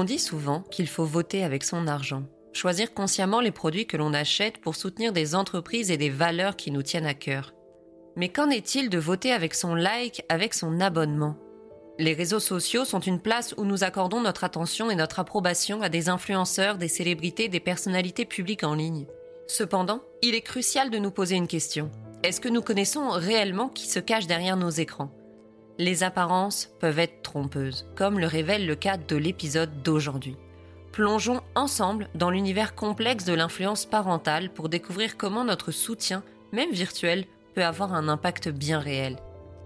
On dit souvent qu'il faut voter avec son argent, choisir consciemment les produits que l'on achète pour soutenir des entreprises et des valeurs qui nous tiennent à cœur. Mais qu'en est-il de voter avec son like, avec son abonnement? Les réseaux sociaux sont une place où nous accordons notre attention et notre approbation à des influenceurs, des célébrités, des personnalités publiques en ligne. Cependant, il est crucial de nous poser une question. Est-ce que nous connaissons réellement qui se cache derrière nos écrans? Les apparences peuvent être trompeuses, comme le révèle le cas de l'épisode d'aujourd'hui. Plongeons ensemble dans l'univers complexe de l'influence parentale pour découvrir comment notre soutien, même virtuel, peut avoir un impact bien réel.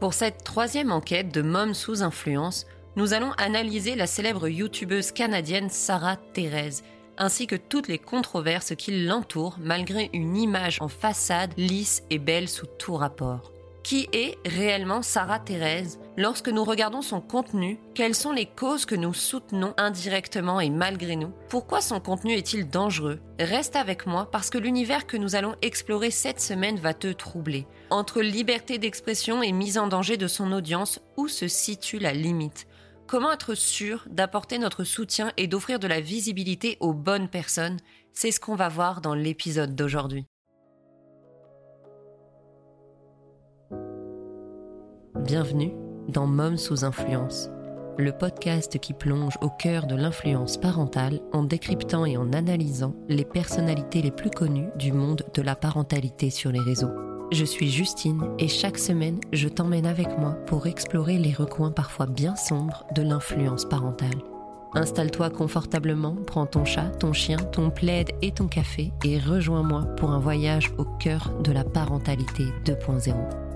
Pour cette troisième enquête de Mom sous influence, nous allons analyser la célèbre youtubeuse canadienne Sarah Thérèse, ainsi que toutes les controverses qui l'entourent malgré une image en façade lisse et belle sous tout rapport. Qui est réellement Sarah Thérèse? Lorsque nous regardons son contenu, quelles sont les causes que nous soutenons indirectement et malgré nous? Pourquoi son contenu est-il dangereux? Reste avec moi parce que l'univers que nous allons explorer cette semaine va te troubler. Entre liberté d'expression et mise en danger de son audience, où se situe la limite? Comment être sûr d'apporter notre soutien et d'offrir de la visibilité aux bonnes personnes? C'est ce qu'on va voir dans l'épisode d'aujourd'hui. Bienvenue dans Mom sous influence, le podcast qui plonge au cœur de l'influence parentale en décryptant et en analysant les personnalités les plus connues du monde de la parentalité sur les réseaux. Je suis Justine et chaque semaine, je t'emmène avec moi pour explorer les recoins parfois bien sombres de l'influence parentale. Installe-toi confortablement, prends ton chat, ton chien, ton plaid et ton café et rejoins-moi pour un voyage au cœur de la parentalité 2.0.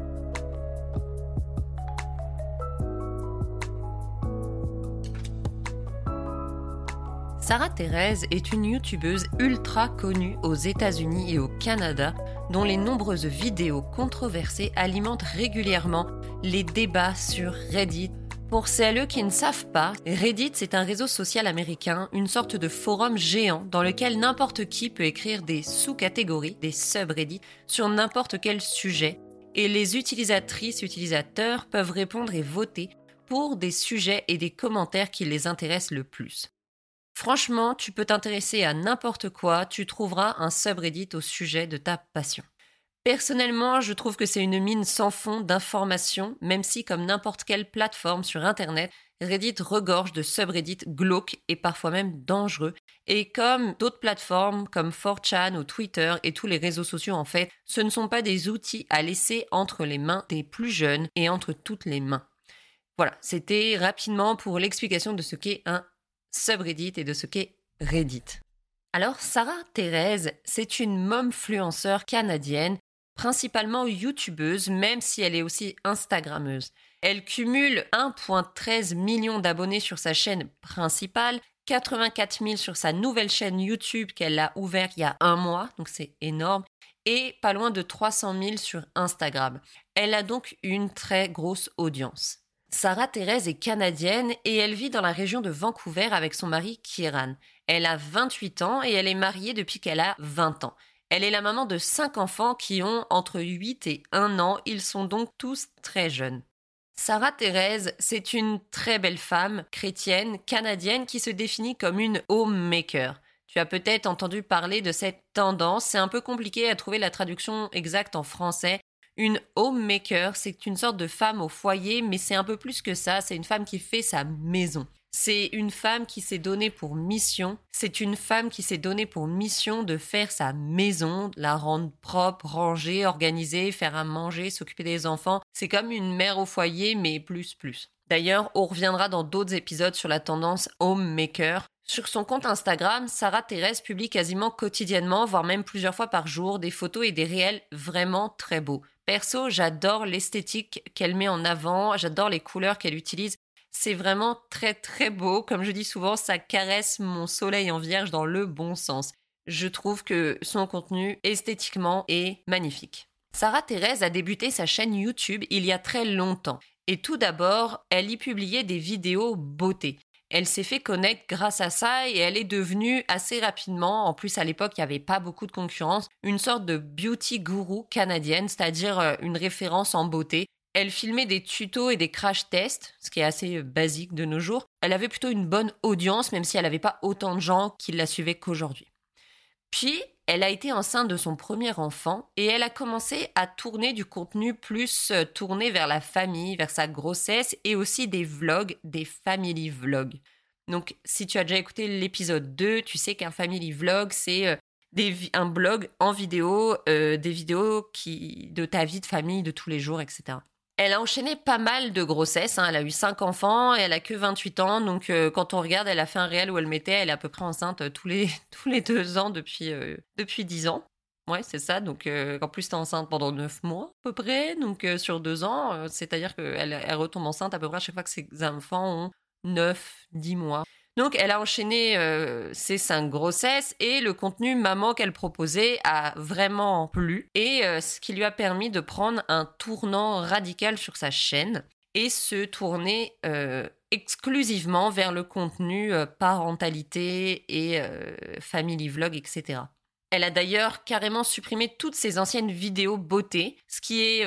Sarah Thérèse est une youtubeuse ultra connue aux États-Unis et au Canada, dont les nombreuses vidéos controversées alimentent régulièrement les débats sur Reddit. Pour celles qui ne savent pas, Reddit c'est un réseau social américain, une sorte de forum géant dans lequel n'importe qui peut écrire des sous-catégories, des subreddits, sur n'importe quel sujet, et les utilisatrices utilisateurs peuvent répondre et voter pour des sujets et des commentaires qui les intéressent le plus. Franchement, tu peux t'intéresser à n'importe quoi, tu trouveras un subreddit au sujet de ta passion. Personnellement, je trouve que c'est une mine sans fond d'informations, même si, comme n'importe quelle plateforme sur Internet, Reddit regorge de subreddits glauques et parfois même dangereux. Et comme d'autres plateformes comme 4chan ou Twitter et tous les réseaux sociaux en fait, ce ne sont pas des outils à laisser entre les mains des plus jeunes et entre toutes les mains. Voilà, c'était rapidement pour l'explication de ce qu'est un subreddit et de ce qu'est Reddit. Alors, Sarah Thérèse, c'est une momfluenceur canadienne, principalement youtubeuse, même si elle est aussi instagrammeuse. Elle cumule 1,13 million d'abonnés sur sa chaîne principale, 84 000 sur sa nouvelle chaîne YouTube qu'elle a ouverte il y a un mois, donc c'est énorme, et pas loin de 300 000 sur Instagram. Elle a donc une très grosse audience. Sarah Thérèse est canadienne et elle vit dans la région de Vancouver avec son mari Kieran. Elle a 28 ans et elle est mariée depuis qu'elle a 20 ans. Elle est la maman de 5 enfants qui ont entre 8 et 1 an. Ils sont donc tous très jeunes. Sarah Thérèse, c'est une très belle femme chrétienne canadienne qui se définit comme une homemaker. Tu as peut-être entendu parler de cette tendance, c'est un peu compliqué à trouver la traduction exacte en français, une homemaker, c'est une sorte de femme au foyer, mais c'est un peu plus que ça, c'est une femme qui fait sa maison. C'est une femme qui s'est donnée pour mission, c'est une femme qui s'est donnée pour mission de faire sa maison, la rendre propre, rangée, organisée, faire à manger, s'occuper des enfants. C'est comme une mère au foyer, mais plus plus. D'ailleurs, on reviendra dans d'autres épisodes sur la tendance homemaker. Sur son compte Instagram, Sarah Thérèse publie quasiment quotidiennement, voire même plusieurs fois par jour, des photos et des réels vraiment très beaux. Perso, j'adore l'esthétique qu'elle met en avant, j'adore les couleurs qu'elle utilise. C'est vraiment très très beau. Comme je dis souvent, ça caresse mon soleil en vierge dans le bon sens. Je trouve que son contenu esthétiquement est magnifique. Sarah Thérèse a débuté sa chaîne YouTube il y a très longtemps. Et tout d'abord, elle y publiait des vidéos beauté. Elle s'est fait connaître grâce à ça et elle est devenue assez rapidement, en plus à l'époque il n'y avait pas beaucoup de concurrence, une sorte de beauty guru canadienne, c'est-à-dire euh, une référence en beauté. Elle filmait des tutos et des crash tests, ce qui est assez basique de nos jours. Elle avait plutôt une bonne audience, même si elle n'avait pas autant de gens qui la suivaient qu'aujourd'hui. Puis, elle a été enceinte de son premier enfant et elle a commencé à tourner du contenu plus euh, tourné vers la famille, vers sa grossesse et aussi des vlogs, des family vlogs. Donc, si tu as déjà écouté l'épisode 2, tu sais qu'un family vlog, c'est euh, un blog en vidéo, euh, des vidéos de ta vie de famille de tous les jours, etc. Elle a enchaîné pas mal de grossesses. Hein. Elle a eu 5 enfants et elle a que 28 ans. Donc, euh, quand on regarde, elle a fait un réel où elle mettait, elle est à peu près enceinte euh, tous les, tous les deux ans depuis, euh, depuis 10 ans. Ouais, c'est ça. Donc, en plus, t'es enceinte pendant 9 mois, à peu près. Donc, sur 2 ans, c'est-à-dire qu'elle elle retombe enceinte à peu près à chaque fois que ses enfants ont 9, 10 mois. Donc, elle a enchaîné euh, ses cinq grossesses et le contenu maman qu'elle proposait a vraiment plu et euh, ce qui lui a permis de prendre un tournant radical sur sa chaîne et se tourner euh, exclusivement vers le contenu parentalité et family vlog, etc. Elle a d'ailleurs carrément supprimé toutes ses anciennes vidéos beauté, ce qui est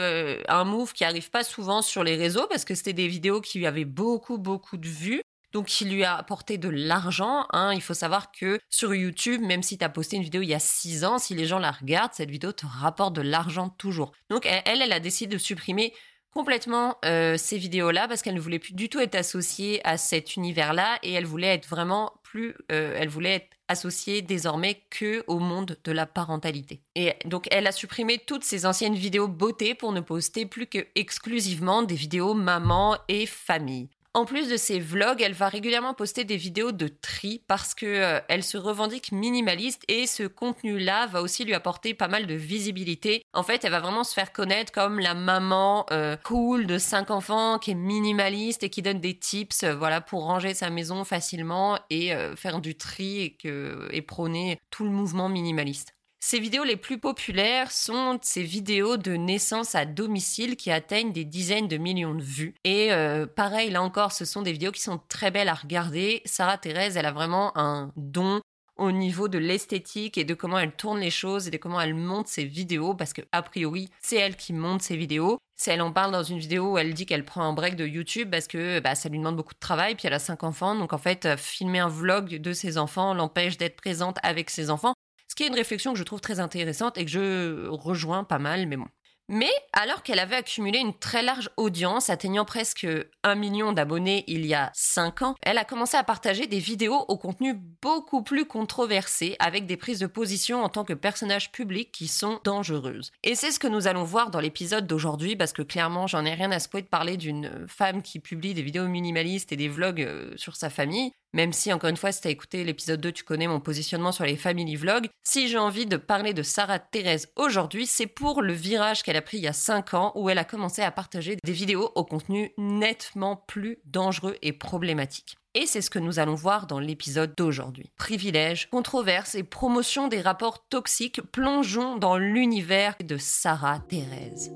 un move qui arrive pas souvent sur les réseaux parce que c'était des vidéos qui avaient beaucoup beaucoup de vues donc il lui a apporté de l'argent. Hein. Il faut savoir que sur YouTube, même si tu as posté une vidéo il y a 6 ans, si les gens la regardent, cette vidéo te rapporte de l'argent toujours. Donc elle, elle a décidé de supprimer complètement euh, ces vidéos-là parce qu'elle ne voulait plus du tout être associée à cet univers-là et elle voulait être vraiment plus, euh, elle voulait être associée désormais que au monde de la parentalité. Et donc elle a supprimé toutes ses anciennes vidéos beauté pour ne poster plus que exclusivement des vidéos maman et famille. En plus de ses vlogs, elle va régulièrement poster des vidéos de tri parce que euh, elle se revendique minimaliste et ce contenu-là va aussi lui apporter pas mal de visibilité. En fait, elle va vraiment se faire connaître comme la maman euh, cool de cinq enfants qui est minimaliste et qui donne des tips, euh, voilà, pour ranger sa maison facilement et faire du tri et, que, et prôner tout le mouvement minimaliste. Ces vidéos les plus populaires sont ces vidéos de naissance à domicile qui atteignent des dizaines de millions de vues. Et euh, pareil, là encore, ce sont des vidéos qui sont très belles à regarder. Sarah Thérèse, elle a vraiment un don au niveau de l'esthétique et de comment elle tourne les choses et de comment elle monte ses vidéos parce que a priori c'est elle qui monte ses vidéos. Si elle en parle dans une vidéo où elle dit qu'elle prend un break de YouTube parce que bah, ça lui demande beaucoup de travail puis elle a cinq enfants donc en fait euh, filmer un vlog de ses enfants l'empêche d'être présente avec ses enfants qui est une réflexion que je trouve très intéressante et que je rejoins pas mal, mais bon. Mais alors qu'elle avait accumulé une très large audience, atteignant presque un million d'abonnés il y a 5 ans, elle a commencé à partager des vidéos au contenu beaucoup plus controversé, avec des prises de position en tant que personnage public qui sont dangereuses. Et c'est ce que nous allons voir dans l'épisode d'aujourd'hui, parce que clairement j'en ai rien à secouer de parler d'une femme qui publie des vidéos minimalistes et des vlogs euh, sur sa famille. Même si, encore une fois, si tu as écouté l'épisode 2, tu connais mon positionnement sur les family vlogs. Si j'ai envie de parler de Sarah Thérèse aujourd'hui, c'est pour le virage qu'elle a pris il y a 5 ans où elle a commencé à partager des vidéos au contenu nettement plus dangereux et problématique. Et c'est ce que nous allons voir dans l'épisode d'aujourd'hui. Privilèges, controverses et promotion des rapports toxiques, plongeons dans l'univers de Sarah Thérèse.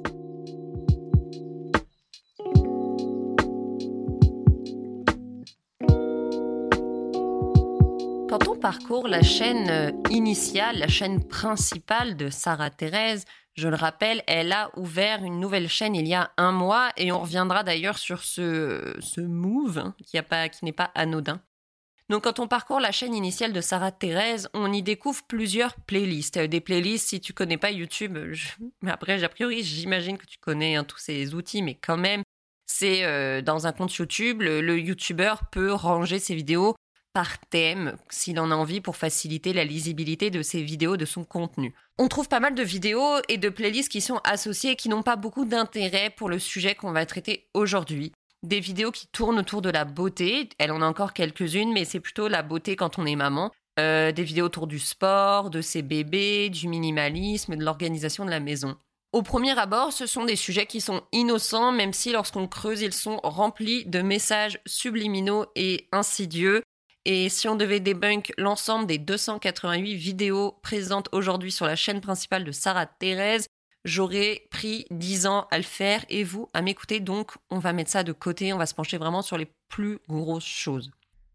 Quand on parcourt la chaîne euh, initiale, la chaîne principale de Sarah Thérèse, je le rappelle, elle a ouvert une nouvelle chaîne il y a un mois et on reviendra d'ailleurs sur ce, move hein, qui, n'est pas anodin. Donc quand on parcourt la chaîne initiale de Sarah Thérèse, on y découvre plusieurs playlists. Des playlists, si tu connais pas YouTube, mais après, a priori, j'imagine que tu connais hein, tous ces outils, mais quand même, c'est euh, dans un compte YouTube, le, le YouTuber peut ranger ses vidéos par thème s'il en a envie pour faciliter la lisibilité de ses vidéos, de son contenu. On trouve pas mal de vidéos et de playlists qui sont associées et qui n'ont pas beaucoup d'intérêt pour le sujet qu'on va traiter aujourd'hui. Des vidéos qui tournent autour de la beauté, elle en a encore quelques-unes, mais c'est plutôt la beauté quand on est maman. Euh, des vidéos autour du sport, de ses bébés, du minimalisme, de l'organisation de la maison. Au premier abord, ce sont des sujets qui sont innocents, même si lorsqu'on creuse, ils sont remplis de messages subliminaux et insidieux et si on devait débunk l'ensemble des 288 vidéos présentes aujourd'hui sur la chaîne principale de Sarah Thérèse, j'aurais pris 10 ans à le faire et vous à m'écouter. Donc, on va mettre ça de côté, on va se pencher vraiment sur les plus grosses choses.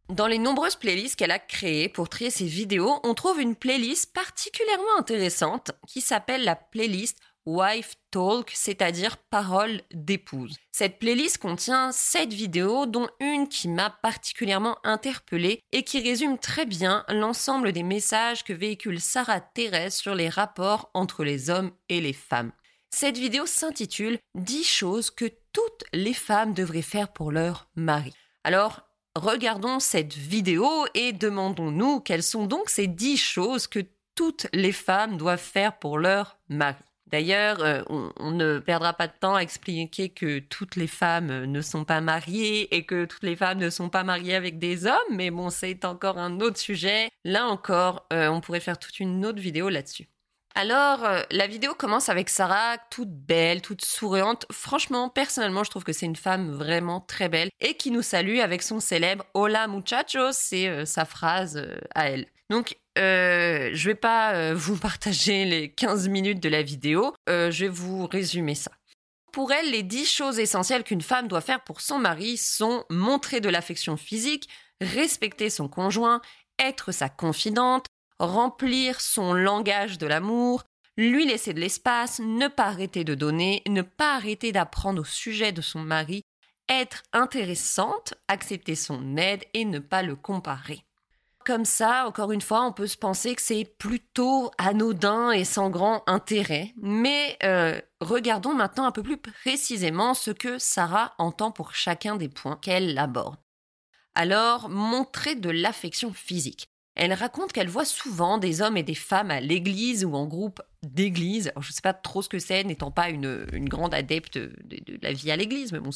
Dans les nombreuses playlists qu'elle a créées pour trier ses vidéos, on trouve une playlist particulièrement intéressante qui s'appelle la playlist Wife Talk, c'est-à-dire parole d'épouse. Cette playlist contient 7 vidéos, dont une qui m'a particulièrement interpellée et qui résume très bien l'ensemble des messages que véhicule Sarah Thérèse sur les rapports entre les hommes et les femmes. Cette vidéo s'intitule 10 choses que toutes les femmes devraient faire pour leur mari. Alors, regardons cette vidéo et demandons-nous quelles sont donc ces 10 choses que toutes les femmes doivent faire pour leur mari. D'ailleurs, euh, on, ne perdra pas de temps à expliquer que toutes les femmes ne sont pas mariées et que toutes les femmes ne sont pas mariées avec des hommes, mais bon, c'est encore un autre sujet. Là encore, euh, on pourrait faire toute une autre vidéo là-dessus. Alors, euh, la vidéo commence avec Sarah, toute belle, toute souriante. Franchement, personnellement, je trouve que c'est une femme vraiment très belle et qui nous salue avec son célèbre Hola muchachos, c'est euh, sa phrase euh, à elle. Donc, je je vais pas vous partager les 15 minutes de la vidéo, je vais vous résumer ça. Pour elle, les 10 choses essentielles qu'une femme doit faire pour son mari sont montrer de l'affection physique, respecter son conjoint, être sa confidente, remplir son langage de l'amour, lui laisser de l'espace, ne pas arrêter de donner, ne pas arrêter d'apprendre au sujet de son mari, être intéressante, accepter son aide et ne pas le comparer. Comme ça, encore une fois, on peut se penser que c'est plutôt anodin et sans grand intérêt. Mais euh, regardons maintenant un peu plus précisément ce que Sarah entend pour chacun des points qu'elle aborde. Alors, montrer de l'affection physique. Elle raconte qu'elle voit souvent des hommes et des femmes à l'église ou en groupe d'église. Je ne sais pas trop ce que c'est, n'étant pas une, grande adepte de, la vie à l'église, mais bon.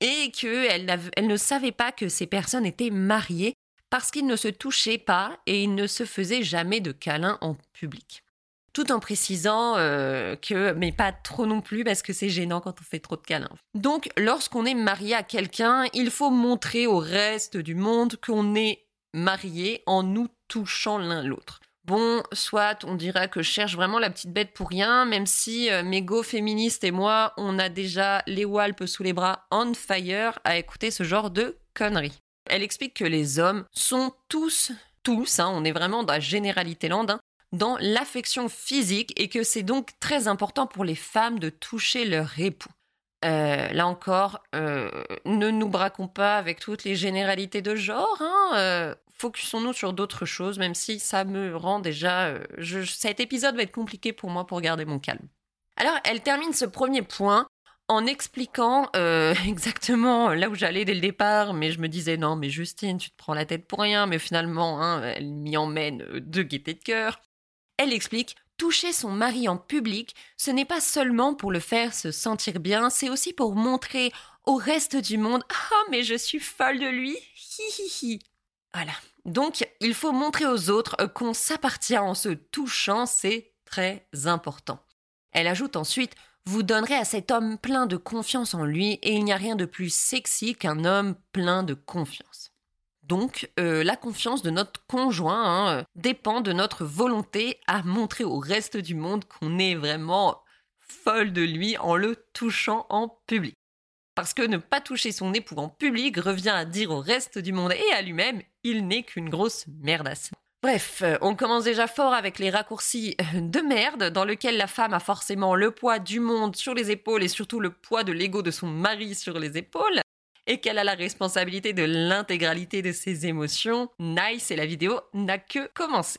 Et qu'elle elle ne savait pas que ces personnes étaient mariées parce qu'ils ne se touchaient pas et ils ne se faisaient jamais de câlins en public. Tout en précisant euh, que, mais pas trop non plus parce que c'est gênant quand on fait trop de câlins. Donc, lorsqu'on est marié à quelqu'un, il faut montrer au reste du monde qu'on est mariés en nous touchant l'un l'autre. Bon, soit on dirait que je cherche vraiment la petite bête pour rien, même si euh, mes go féministes et moi, on a déjà les walpes sous les bras on fire à écouter ce genre de conneries. Elle explique que les hommes sont tous, tous, hein, on est vraiment dans la généralité land, hein, dans l'affection physique et que c'est donc très important pour les femmes de toucher leur époux. Euh, là encore, euh, ne nous braquons pas avec toutes les généralités de genre. Hein, focusons-nous sur d'autres choses, même si ça me rend déjà... Euh, cet épisode va être compliqué pour moi pour garder mon calme. Alors, elle termine ce premier point en expliquant euh, exactement là où j'allais dès le départ, mais je me disais non, mais Justine, tu te prends la tête pour rien, mais finalement, hein, elle m'y emmène euh, de gaieté de cœur. Elle explique toucher son mari en public, ce n'est pas seulement pour le faire se sentir bien, c'est aussi pour montrer au reste du monde Ah, mais je suis folle de lui, hi hi hi. Voilà. Donc, il faut montrer aux autres qu'on s'appartient en se touchant, c'est très important. Elle ajoute ensuite Vous donnerez à cet homme plein de confiance en lui, et il n'y a rien de plus sexy qu'un homme plein de confiance. Donc, euh, la confiance de notre conjoint hein, dépend de notre volonté à montrer au reste du monde qu'on est vraiment folle de lui en le touchant en public. Parce que ne pas toucher son époux en public revient à dire au reste du monde et à lui-même, il n'est qu'une grosse merdasse. Bref, euh, on commence déjà fort avec les raccourcis euh, de merde, dans lequel la femme a forcément le poids du monde sur les épaules et surtout le poids de l'ego de son mari sur les épaules, et qu'elle a la responsabilité de l'intégralité de ses émotions. Nice, et la vidéo n'a que commencé.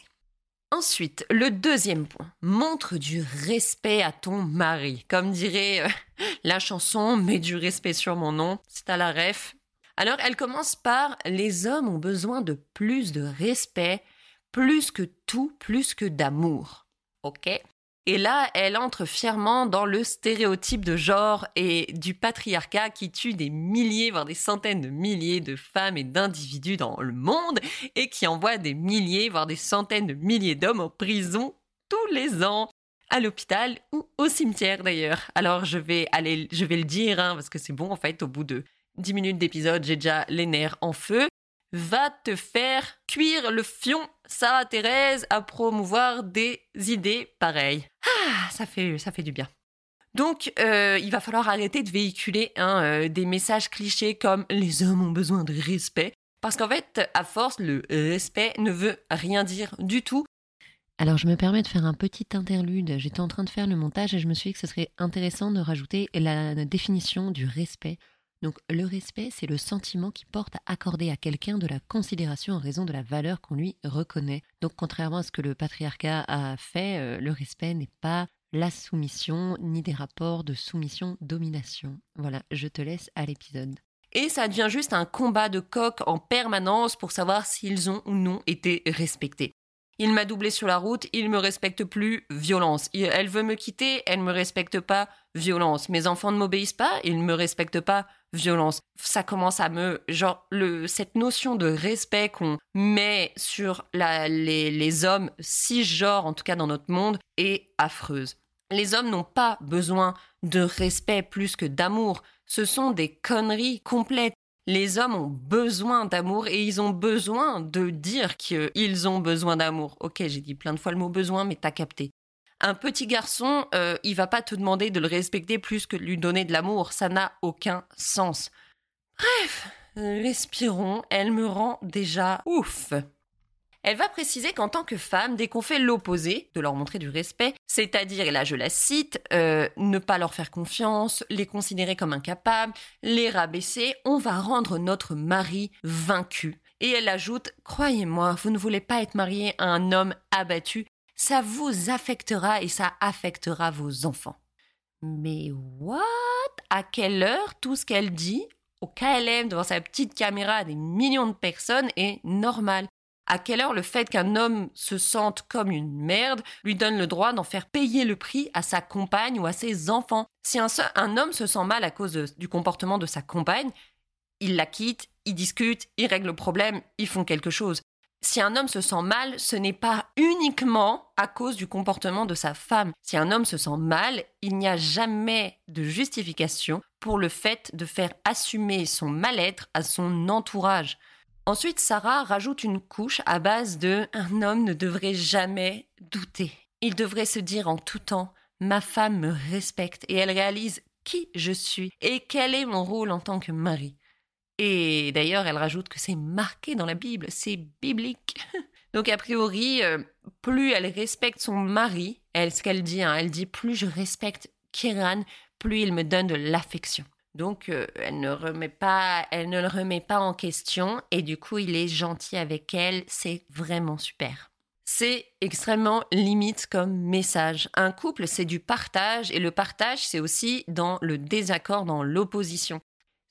Ensuite, le deuxième point, montre du respect à ton mari. Comme dirait euh, la chanson, mets du respect sur mon nom, c'est à la ref. Alors, elle commence par les hommes ont besoin de plus de respect, plus que tout, plus que d'amour. Ok? Et là, elle entre fièrement dans le stéréotype de genre et du patriarcat qui tue des milliers, voire des centaines de milliers de femmes et d'individus dans le monde et qui envoie des milliers, voire des centaines de milliers d'hommes en prison tous les ans à l'hôpital ou au cimetière d'ailleurs. Alors je vais aller, je vais le dire hein, parce que c'est bon en fait. Au bout de 10 minutes d'épisode, j'ai déjà les nerfs en feu va te faire cuire le fion, ça, Thérèse, à promouvoir des idées pareilles. Ah, ça fait, ça fait du bien. Donc, euh, il va falloir arrêter de véhiculer hein, euh, des messages clichés comme les hommes ont besoin de respect. Parce qu'en fait, à force, le respect ne veut rien dire du tout. Alors je me permets de faire un petit interlude. J'étais en train de faire le montage et je me suis dit que ce serait intéressant de rajouter la définition du respect. Donc le respect, c'est le sentiment qui porte à accorder à quelqu'un de la considération en raison de la valeur qu'on lui reconnaît. Donc contrairement à ce que le patriarcat a fait, euh, le respect n'est pas la soumission ni des rapports de soumission-domination. Voilà, je te laisse à l'épisode. Et ça devient juste un combat de coq en permanence pour savoir s'ils ont ou non été respectés. Il m'a doublé sur la route, il me respecte plus, violence. Elle veut me quitter, elle me respecte pas, violence. Mes enfants ne m'obéissent pas, ils ne me respectent pas, violence. Ça commence à me, genre, cette notion de respect qu'on met sur les, les hommes cisgenres, en tout cas dans notre monde, est affreuse. Les hommes n'ont pas besoin de respect plus que d'amour. Ce sont des conneries complètes. Les hommes ont besoin d'amour et ils ont besoin de dire qu'ils ont besoin d'amour. Ok, j'ai dit plein de fois le mot besoin, mais t'as capté. Un petit garçon, euh, il va pas te demander de le respecter plus que de lui donner de l'amour. Ça n'a aucun sens. Bref, respirons. Elle me rend déjà ouf. Elle va préciser qu'en tant que femme, dès qu'on fait l'opposé, de leur montrer du respect, c'est-à-dire, et là je la cite, euh, ne pas leur faire confiance, les considérer comme incapables, les rabaisser, on va rendre notre mari vaincu. Et elle ajoute, croyez-moi, vous ne voulez pas être marié à un homme abattu, ça vous affectera et ça affectera vos enfants. Mais what? À quelle heure tout ce qu'elle dit? Au KLM devant sa petite caméra à des millions de personnes est normal à quelle heure le fait qu'un homme se sente comme une merde lui donne le droit d'en faire payer le prix à sa compagne ou à ses enfants? Si un, homme se sent mal à cause du comportement de sa compagne, il la quitte, il discute, il règle le problème, ils font quelque chose. Si un homme se sent mal, ce n'est pas uniquement à cause du comportement de sa femme. Si un homme se sent mal, il n'y a jamais de justification pour le fait de faire assumer son mal-être à son entourage. Ensuite, Sarah rajoute une couche à base de un homme ne devrait jamais douter. Il devrait se dire en tout temps ma femme me respecte et elle réalise qui je suis et quel est mon rôle en tant que mari. Et d'ailleurs, elle rajoute que c'est marqué dans la Bible, c'est biblique. Donc a priori, euh, plus elle respecte son mari, elle ce qu'elle dit, hein, elle dit plus je respecte Kiran, plus il me donne de l'affection. Donc, euh, elle ne remet pas, elle ne le remet pas en question et du coup, il est gentil avec elle. C'est vraiment super. C'est extrêmement limite comme message. Un couple, c'est du partage et le partage, c'est aussi dans le désaccord, dans l'opposition.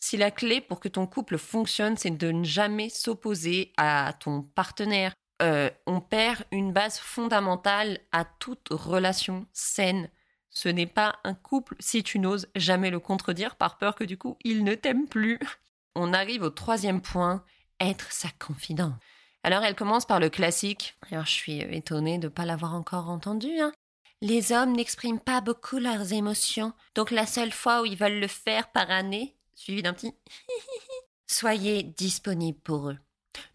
Si la clé pour que ton couple fonctionne, c'est de ne jamais s'opposer à ton partenaire, euh, on perd une base fondamentale à toute relation saine. Ce n'est pas un couple si tu n'oses jamais le contredire par peur que du coup il ne t'aime plus. On arrive au troisième point, être sa confidente. Alors elle commence par le classique. Alors je suis étonnée de ne pas l'avoir encore entendu. Hein. Les hommes n'expriment pas beaucoup leurs émotions, donc la seule fois où ils veulent le faire par année, suivi d'un petit soyez disponible pour eux.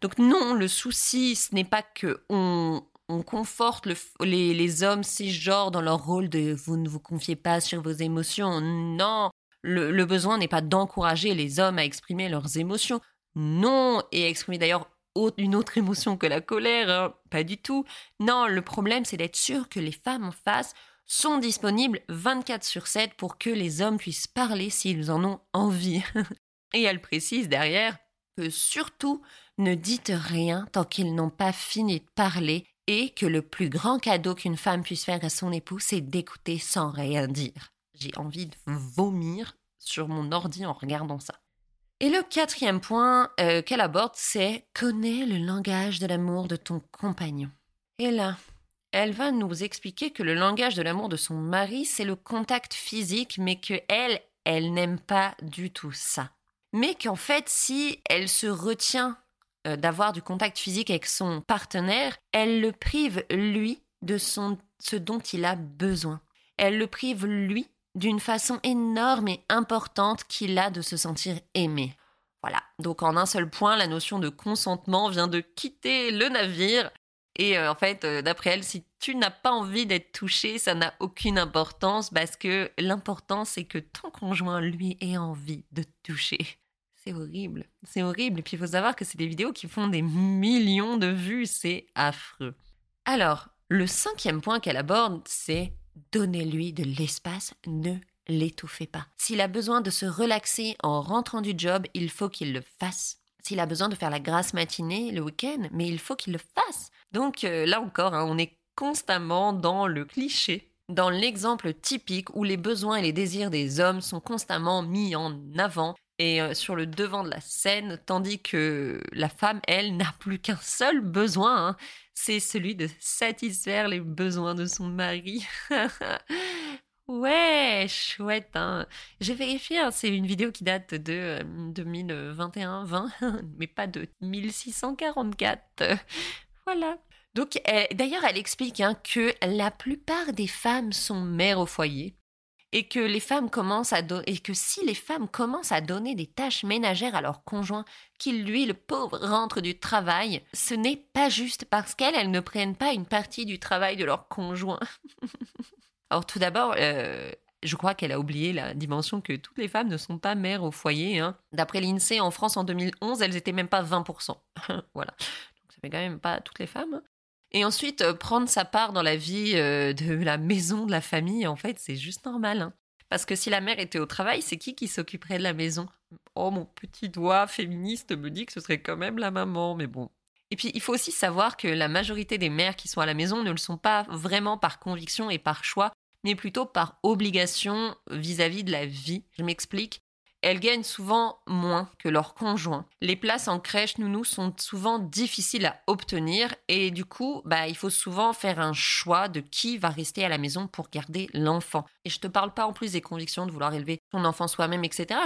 Donc non, le souci, ce n'est pas que on, on conforte les, les, hommes cisgenres dans leur rôle de vous ne vous confiez pas sur vos émotions. Non, le, besoin n'est pas d'encourager les hommes à exprimer leurs émotions. Non, et exprimer d'ailleurs une autre émotion que la colère, hein. pas du tout. Non, le problème c'est d'être sûr que les femmes en face sont disponibles 24 sur 7 pour que les hommes puissent parler s'ils en ont envie. et elle précise derrière que surtout ne dites rien tant qu'ils n'ont pas fini de parler et que le plus grand cadeau qu'une femme puisse faire à son époux, c'est d'écouter sans rien dire. J'ai envie de vomir sur mon ordi en regardant ça. Et le quatrième point euh, qu'elle aborde, c'est connais le langage de l'amour de ton compagnon. Et là, elle va nous expliquer que le langage de l'amour de son mari, c'est le contact physique, mais que elle, elle n'aime pas du tout ça. Mais qu'en fait, si elle se retient euh, d'avoir du contact physique avec son partenaire, elle le prive, lui, de son, ce dont il a besoin. Elle le prive, lui, d'une façon énorme et importante qu'il a de se sentir aimé. Voilà, donc en un seul point, la notion de consentement vient de quitter le navire. Et euh, en fait, euh, d'après elle, si tu n'as pas envie d'être touché, ça n'a aucune importance parce que l'important, c'est que ton conjoint, lui, ait envie de te toucher. C'est horrible. C'est horrible. Et puis il faut savoir que c'est des vidéos qui font des millions de vues. C'est affreux. Alors, Le cinquième point qu'elle aborde, c'est donnez-lui de l'espace, ne l'étouffez pas. S'il a besoin de se relaxer en rentrant du job, il faut qu'il le fasse. S'il a besoin de faire la grasse matinée le week-end, mais il faut qu'il le fasse. Donc euh, là encore, hein, on est constamment dans le cliché, dans l'exemple typique où les besoins et les désirs des hommes sont constamment mis en avant et euh, sur le devant de la scène, tandis que la femme, elle, n'a plus qu'un seul besoin, hein. c'est celui de satisfaire les besoins de son mari. Ouais, chouette. Hein. J'ai vérifié, hein, c'est une vidéo qui date de 2021-20, euh, mais pas de 1644. Voilà. Donc, d'ailleurs, elle explique hein, que la plupart des femmes sont mères au foyer et que si les femmes commencent à donner des tâches ménagères à leur conjoint, qu'il lui, le pauvre, rentre du travail, ce n'est pas juste parce qu'elles, elles ne prennent pas une partie du travail de leur conjoint. Alors tout d'abord, euh, je crois qu'elle a oublié la dimension que toutes les femmes ne sont pas mères au foyer. Hein. D'après l'INSEE, en France en 2011, elles étaient même pas 20%. voilà. Donc ça fait quand même pas toutes les femmes. Et ensuite, euh, prendre sa part dans la vie euh, de la maison, de la famille, en fait, c'est juste normal. Hein. Parce que si la mère était au travail, c'est qui qui s'occuperait de la maison? Oh, mon petit doigt féministe me dit que ce serait quand même la maman, mais bon. Et puis, il faut aussi savoir que la majorité des mères qui sont à la maison ne le sont pas vraiment par conviction et par choix, mais plutôt par obligation vis-à-vis de la vie. Je m'explique. Elles gagnent souvent moins que leurs conjoints. Les places en crèche nounou sont souvent difficiles à obtenir et du coup, bah, il faut souvent faire un choix de qui va rester à la maison pour garder l'enfant. Et je te parle pas en plus des convictions de vouloir élever son enfant soi-même, etc.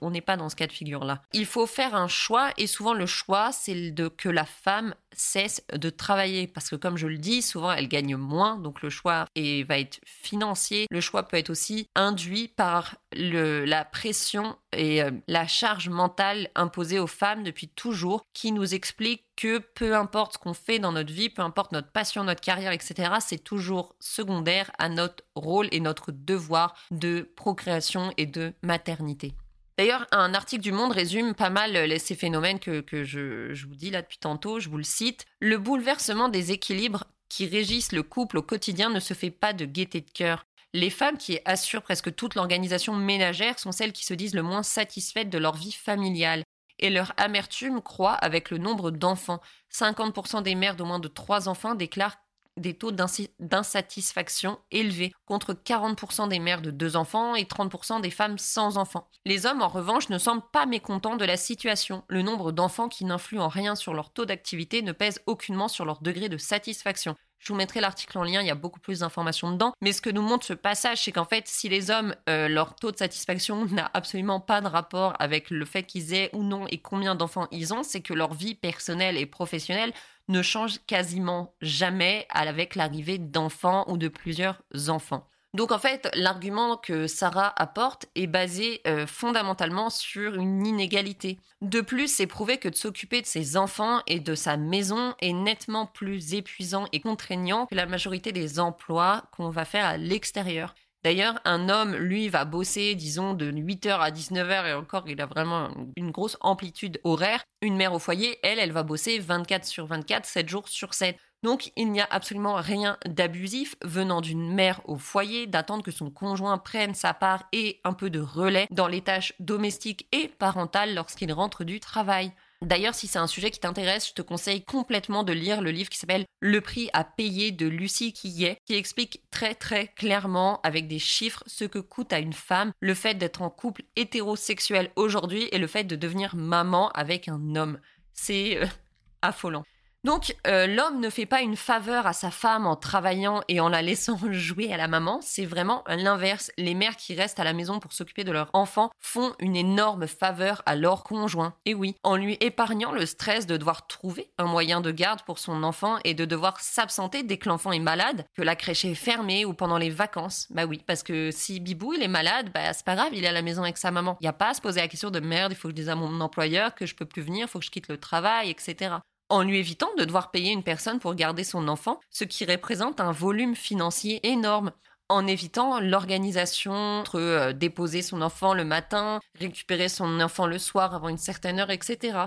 on n'est pas dans ce cas de figure-là. Il faut faire un choix et souvent le choix, c'est de que la femme cesse de travailler parce que comme je le dis, souvent elle gagne moins, donc le choix va être financier. Le choix peut être aussi induit par la pression et euh, la charge mentale imposée aux femmes depuis toujours, qui nous explique que peu importe ce qu'on fait dans notre vie, peu importe notre passion, notre carrière, etc., c'est toujours secondaire à notre rôle et notre devoir de procréation et de maternité. D'ailleurs, un article du Monde résume pas mal euh, ces phénomènes que, je, je vous dis là depuis tantôt, je vous le cite. Le bouleversement des équilibres qui régissent le couple au quotidien ne se fait pas de gaieté de cœur. Les femmes qui assurent presque toute l'organisation ménagère sont celles qui se disent le moins satisfaites de leur vie familiale. Et leur amertume croît avec le nombre d'enfants. 50% des mères de moins de 3 enfants déclarent des taux d'insatisfaction élevés, contre 40% des mères de deux enfants et 30% des femmes sans enfants. Les hommes, en revanche, ne semblent pas mécontents de la situation. Le nombre d'enfants qui n'influent en rien sur leur taux d'activité ne pèse aucunement sur leur degré de satisfaction. Je vous mettrai l'article en lien, il y a beaucoup plus d'informations dedans. Mais ce que nous montre ce passage, c'est qu'en fait, si les hommes, euh, leur taux de satisfaction n'a absolument pas de rapport avec le fait qu'ils aient ou non et combien d'enfants ils ont, c'est que leur vie personnelle et professionnelle ne change quasiment jamais avec l'arrivée d'enfants ou de plusieurs enfants. Donc en fait, l'argument que Sarah apporte est basé euh, fondamentalement sur une inégalité. De plus, c'est prouvé que de s'occuper de ses enfants et de sa maison est nettement plus épuisant et contraignant que la majorité des emplois qu'on va faire à l'extérieur. D'ailleurs, un homme, lui, va bosser, disons, de 8h à 19h et encore, il a vraiment une grosse amplitude horaire. Une mère au foyer, elle, elle va bosser 24 sur 24, 7 jours sur 7. Donc, il n'y a absolument rien d'abusif venant d'une mère au foyer d'attendre que son conjoint prenne sa part et un peu de relais dans les tâches domestiques et parentales lorsqu'il rentre du travail. D'ailleurs, si c'est un sujet qui t'intéresse, je te conseille complètement de lire le livre qui s'appelle Le prix à payer de Lucie Quillet, qui explique très très clairement avec des chiffres ce que coûte à une femme le fait d'être en couple hétérosexuel aujourd'hui et le fait de devenir maman avec un homme. C'est euh, affolant. Donc euh, l'homme ne fait pas une faveur à sa femme en travaillant et en la laissant jouer à la maman, c'est vraiment l'inverse. Les mères qui restent à la maison pour s'occuper de leur enfant font une énorme faveur à leur conjoint. Et oui, en lui épargnant le stress de devoir trouver un moyen de garde pour son enfant et de devoir s'absenter dès que l'enfant est malade, que la crèche est fermée ou pendant les vacances. Bah oui, parce que si Bibou il est malade, bah c'est pas grave, il est à la maison avec sa maman. Il n'y a pas à se poser la question de merde, il faut que je dise à mon employeur que je peux plus venir, il faut que je quitte le travail, etc en lui évitant de devoir payer une personne pour garder son enfant, ce qui représente un volume financier énorme en évitant l'organisation entre euh, déposer son enfant le matin, récupérer son enfant le soir avant une certaine heure, etc.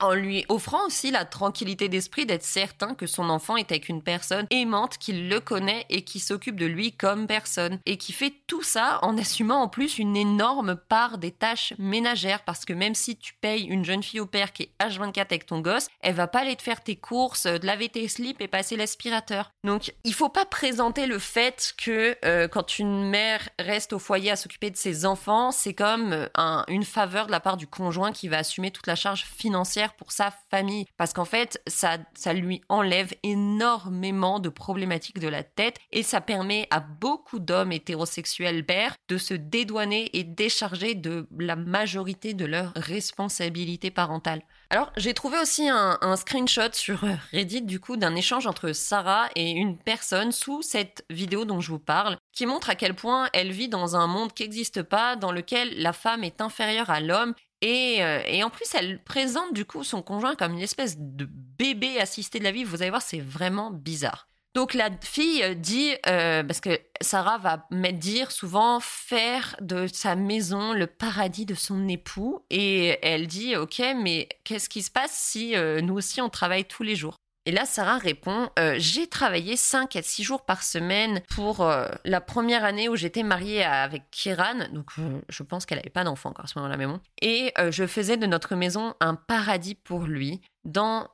en lui offrant aussi la tranquillité d'esprit d'être certain que son enfant est avec une personne aimante, qui le connaît et qui s'occupe de lui comme personne. Et qui fait tout ça en assumant en plus une énorme part des tâches ménagères. Parce que même si tu payes une jeune fille au père qui est H24 avec ton gosse, elle va pas aller te faire tes courses, de laver tes slips et passer l'aspirateur. Donc il faut pas présenter le fait que euh, quand une mère reste au foyer à s'occuper de ses enfants, c'est comme euh, une faveur de la part du conjoint qui va assumer toute la charge financière pour sa famille. Parce qu'en fait, ça, ça lui enlève énormément de problématiques de la tête et ça permet à beaucoup d'hommes hétérosexuels pères de se dédouaner et décharger de la majorité de leurs responsabilités parentales. Alors, j'ai trouvé aussi un, un, screenshot sur Reddit du coup d'un échange entre Sarah et une personne sous cette vidéo dont je vous parle, qui montre à quel point elle vit dans un monde qui n'existe pas, dans lequel la femme est inférieure à l'homme euh, et, en plus, elle présente du coup son conjoint comme une espèce de bébé assisté de la vie. Vous allez voir, c'est vraiment bizarre. Donc la fille dit, euh, parce que Sarah va dire souvent faire de sa maison le paradis de son époux. Et elle dit, ok, mais qu'est-ce qui se passe si euh, nous aussi on travaille tous les jours? Et là, Sarah répond euh, J'ai travaillé 5 à 6 jours par semaine pour euh, la première année où j'étais mariée avec Kiran. Donc, euh, je pense qu'elle n'avait pas d'enfant encore à ce moment-là, mais bon. Et je faisais de notre maison un paradis pour lui, dans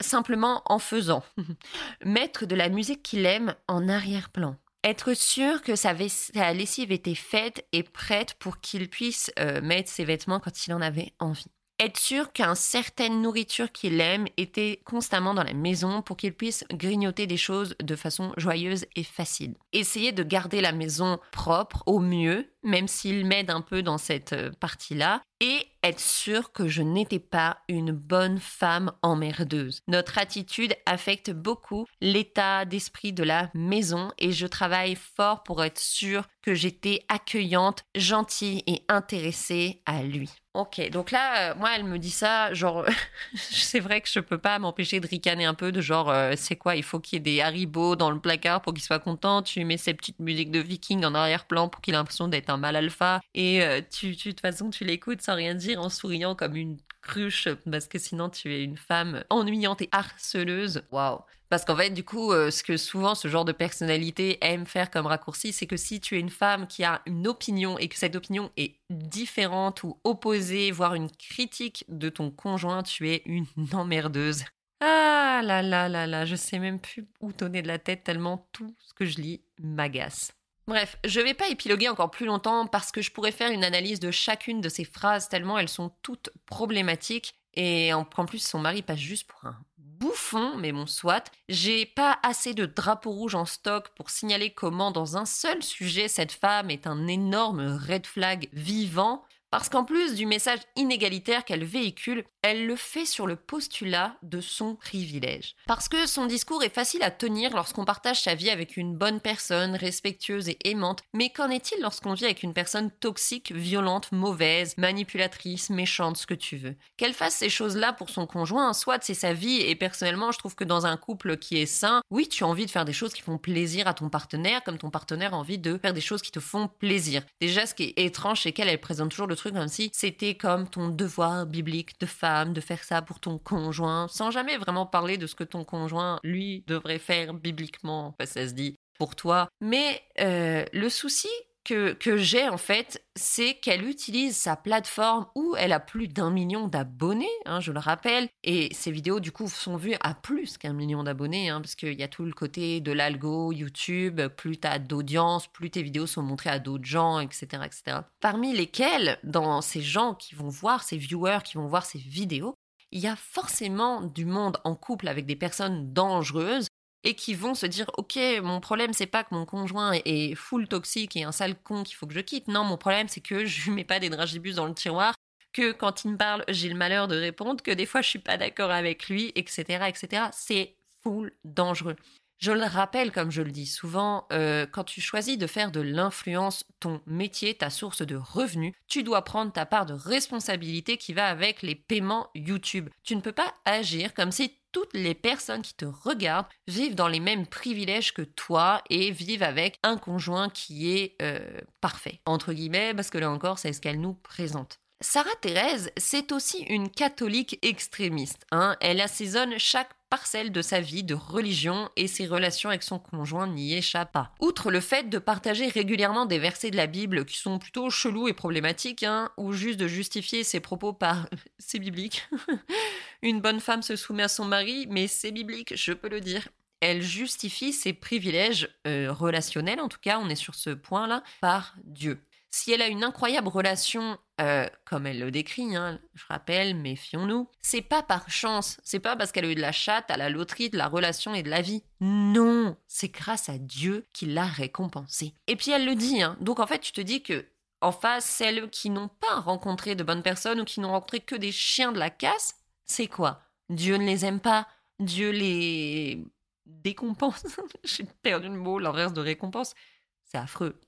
simplement en faisant. Mettre de la musique qu'il aime en arrière-plan. Être sûr que sa, sa, lessive était faite et prête pour qu'il puisse mettre ses vêtements quand il en avait envie être sûr qu'une certaine nourriture qu'il aime était constamment dans la maison pour qu'il puisse grignoter des choses de façon joyeuse et facile. Essayer de garder la maison propre au mieux, même s'il m'aide un peu dans cette euh, partie-là, et être sûr que je n'étais pas une bonne femme emmerdeuse. Notre attitude affecte beaucoup l'état d'esprit de la maison et je travaille fort pour être sûr que j'étais accueillante, gentille et intéressée à lui. Ok, donc là, euh, moi, elle me dit ça, genre, c'est vrai que je peux pas m'empêcher de ricaner un peu, de genre, euh, c'est quoi, il faut qu'il y ait des haribots dans le placard pour qu'il soit content, tu mets ces petites musiques de viking en arrière-plan pour qu'il ait l'impression d'être un mal alpha, et euh, tu, tu, de toute façon, tu l'écoutes sans rien dire, en souriant comme une cruche, parce que sinon, tu es une femme ennuyante et harceleuse. Waouh parce qu'en fait, du coup, euh, ce que souvent ce genre de personnalité aime faire comme raccourci, c'est que si tu es une femme qui a une opinion et que cette opinion est différente ou opposée, voire une critique de ton conjoint, tu es une emmerdeuse. Ah là là là là, je sais même plus où donner de la tête tellement tout ce que je lis m'agace. Bref, je vais pas épiloguer encore plus longtemps parce que je pourrais faire une analyse de chacune de ces phrases tellement elles sont toutes problématiques et en plus son mari passe juste pour un bouffon, mais bon, soit. J'ai pas assez de drapeaux rouges en stock pour signaler comment, dans un seul sujet, cette femme est un énorme red flag vivant parce qu'en plus du message inégalitaire qu'elle véhicule, elle le fait sur le postulat de son privilège. Parce que son discours est facile à tenir lorsqu'on partage sa vie avec une bonne personne, respectueuse et aimante, mais qu'en est-il lorsqu'on vit avec une personne toxique, violente, mauvaise, manipulatrice, méchante, ce que tu veux? Qu'elle fasse ces choses-là pour son conjoint, soit c'est sa vie, et personnellement je trouve que dans un couple qui est sain, oui tu as envie de faire des choses qui font plaisir à ton partenaire, comme ton partenaire a envie de faire des choses qui te font plaisir. Déjà ce qui est étrange c'est qu'elle elle présente toujours le comme si c'était comme ton devoir biblique de femme de faire ça pour ton conjoint, sans jamais vraiment parler de ce que ton conjoint, lui, devrait faire bibliquement, ça se dit, pour toi. Mais euh, le souci, que, que j'ai en fait, c'est qu'elle utilise sa plateforme où elle a plus d'un million d'abonnés, hein, je le rappelle, et ses vidéos du coup sont vues à plus qu'un million d'abonnés, hein, parce qu'il y a tout le côté de l'algo YouTube, plus tu as d'audience, plus tes vidéos sont montrées à d'autres gens, etc., etc. Parmi lesquels, dans ces gens qui vont voir, ces viewers qui vont voir ces vidéos, il y a forcément du monde en couple avec des personnes dangereuses et qui vont se dire ok mon problème c'est pas que mon conjoint est full toxique et un sale con qu'il faut que je quitte. Non mon problème c'est que je mets pas des dragibus dans le tiroir que quand il me parle j'ai le malheur de répondre que des fois je suis pas d'accord avec lui etc etc c'est full dangereux. Je le rappelle, comme je le dis souvent, euh, quand tu choisis de faire de l'influence ton métier, ta source de revenus, tu dois prendre ta part de responsabilité qui va avec les paiements YouTube. Tu ne peux pas agir comme si toutes les personnes qui te regardent vivent dans les mêmes privilèges que toi et vivent avec un conjoint qui est euh, parfait, entre guillemets, parce que là encore, c'est ce qu'elle nous présente. Sarah Thérèse, c'est aussi une catholique extrémiste. Hein. Elle assaisonne chaque parcelle de sa vie de religion et ses relations avec son conjoint n'y échappent pas. Outre le fait de partager régulièrement des versets de la Bible qui sont plutôt chelous et problématiques, hein, ou juste de justifier ses propos par c'est biblique. Une bonne femme se soumet à son mari, mais c'est biblique, je peux le dire elle justifie ses privilèges euh, relationnels, en tout cas, on est sur ce point-là, par Dieu. Si elle a une incroyable relation, euh, comme elle le décrit, hein, je rappelle, méfions-nous, c'est pas par chance, c'est pas parce qu'elle a eu de la chatte, à la loterie, de la relation et de la vie. Non, c'est grâce à Dieu qui l'a récompensée. Et puis elle le dit, hein, donc en fait tu te dis que en face, celles qui n'ont pas rencontré de bonnes personnes ou qui n'ont rencontré que des chiens de la casse, c'est quoi? Dieu ne les aime pas, Dieu les décompense. J'ai perdu le mot, l'inverse de récompense. C'est affreux.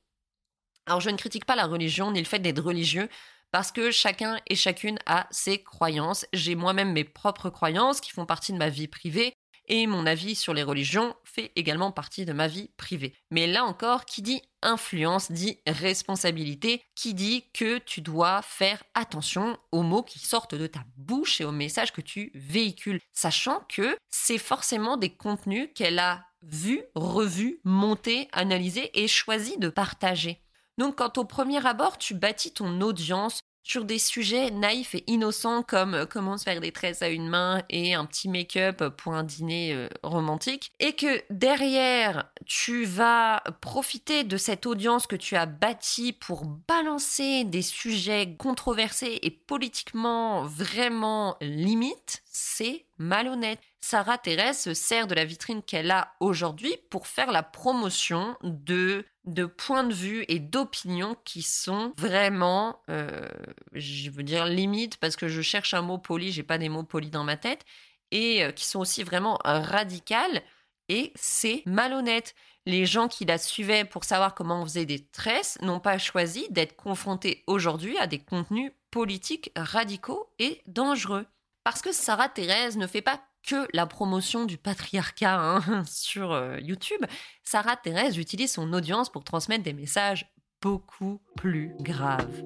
Alors je ne critique pas la religion ni le fait d'être religieux parce que chacun et chacune a ses croyances. J'ai moi-même mes propres croyances qui font partie de ma vie privée et mon avis sur les religions fait également partie de ma vie privée. Mais là encore, qui dit influence dit responsabilité, qui dit que tu dois faire attention aux mots qui sortent de ta bouche et aux messages que tu véhicules, sachant que c'est forcément des contenus qu'elle a vus, revus, montés, analysés et choisi de partager. Donc quand au premier abord tu bâtis ton audience sur des sujets naïfs et innocents comme euh, comment se faire des tresses à une main et un petit make-up pour un dîner euh, romantique, et que derrière tu vas profiter de cette audience que tu as bâtie pour balancer des sujets controversés et politiquement vraiment limites, c'est malhonnête. Sarah Thérèse se sert de la vitrine qu'elle a aujourd'hui pour faire la promotion de, de points de vue et d'opinions qui sont vraiment, euh, je veux dire limite parce que je cherche un mot poli, j'ai pas des mots polis dans ma tête, et euh, qui sont aussi vraiment radicales. Et c'est malhonnête. Les gens qui la suivaient pour savoir comment on faisait des tresses n'ont pas choisi d'être confrontés aujourd'hui à des contenus politiques radicaux et dangereux. Parce que Sarah Thérèse ne fait pas que la promotion du patriarcat hein, sur euh, YouTube, Sarah Thérèse utilise son audience pour transmettre des messages beaucoup plus graves.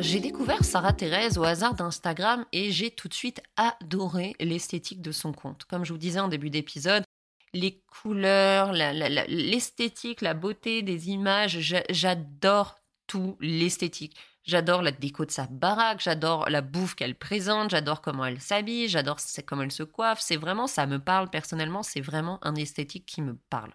J'ai découvert Sarah Thérèse au hasard d'Instagram et j'ai tout de suite adoré l'esthétique de son compte. Comme je vous disais en début d'épisode, les couleurs, l'esthétique, la, beauté des images. J'adore tout l'esthétique. J'adore la déco de sa baraque, j'adore la bouffe qu'elle présente, j'adore comment elle s'habille, j'adore comment elle se coiffe. C'est vraiment, ça me parle personnellement, c'est vraiment un esthétique qui me parle.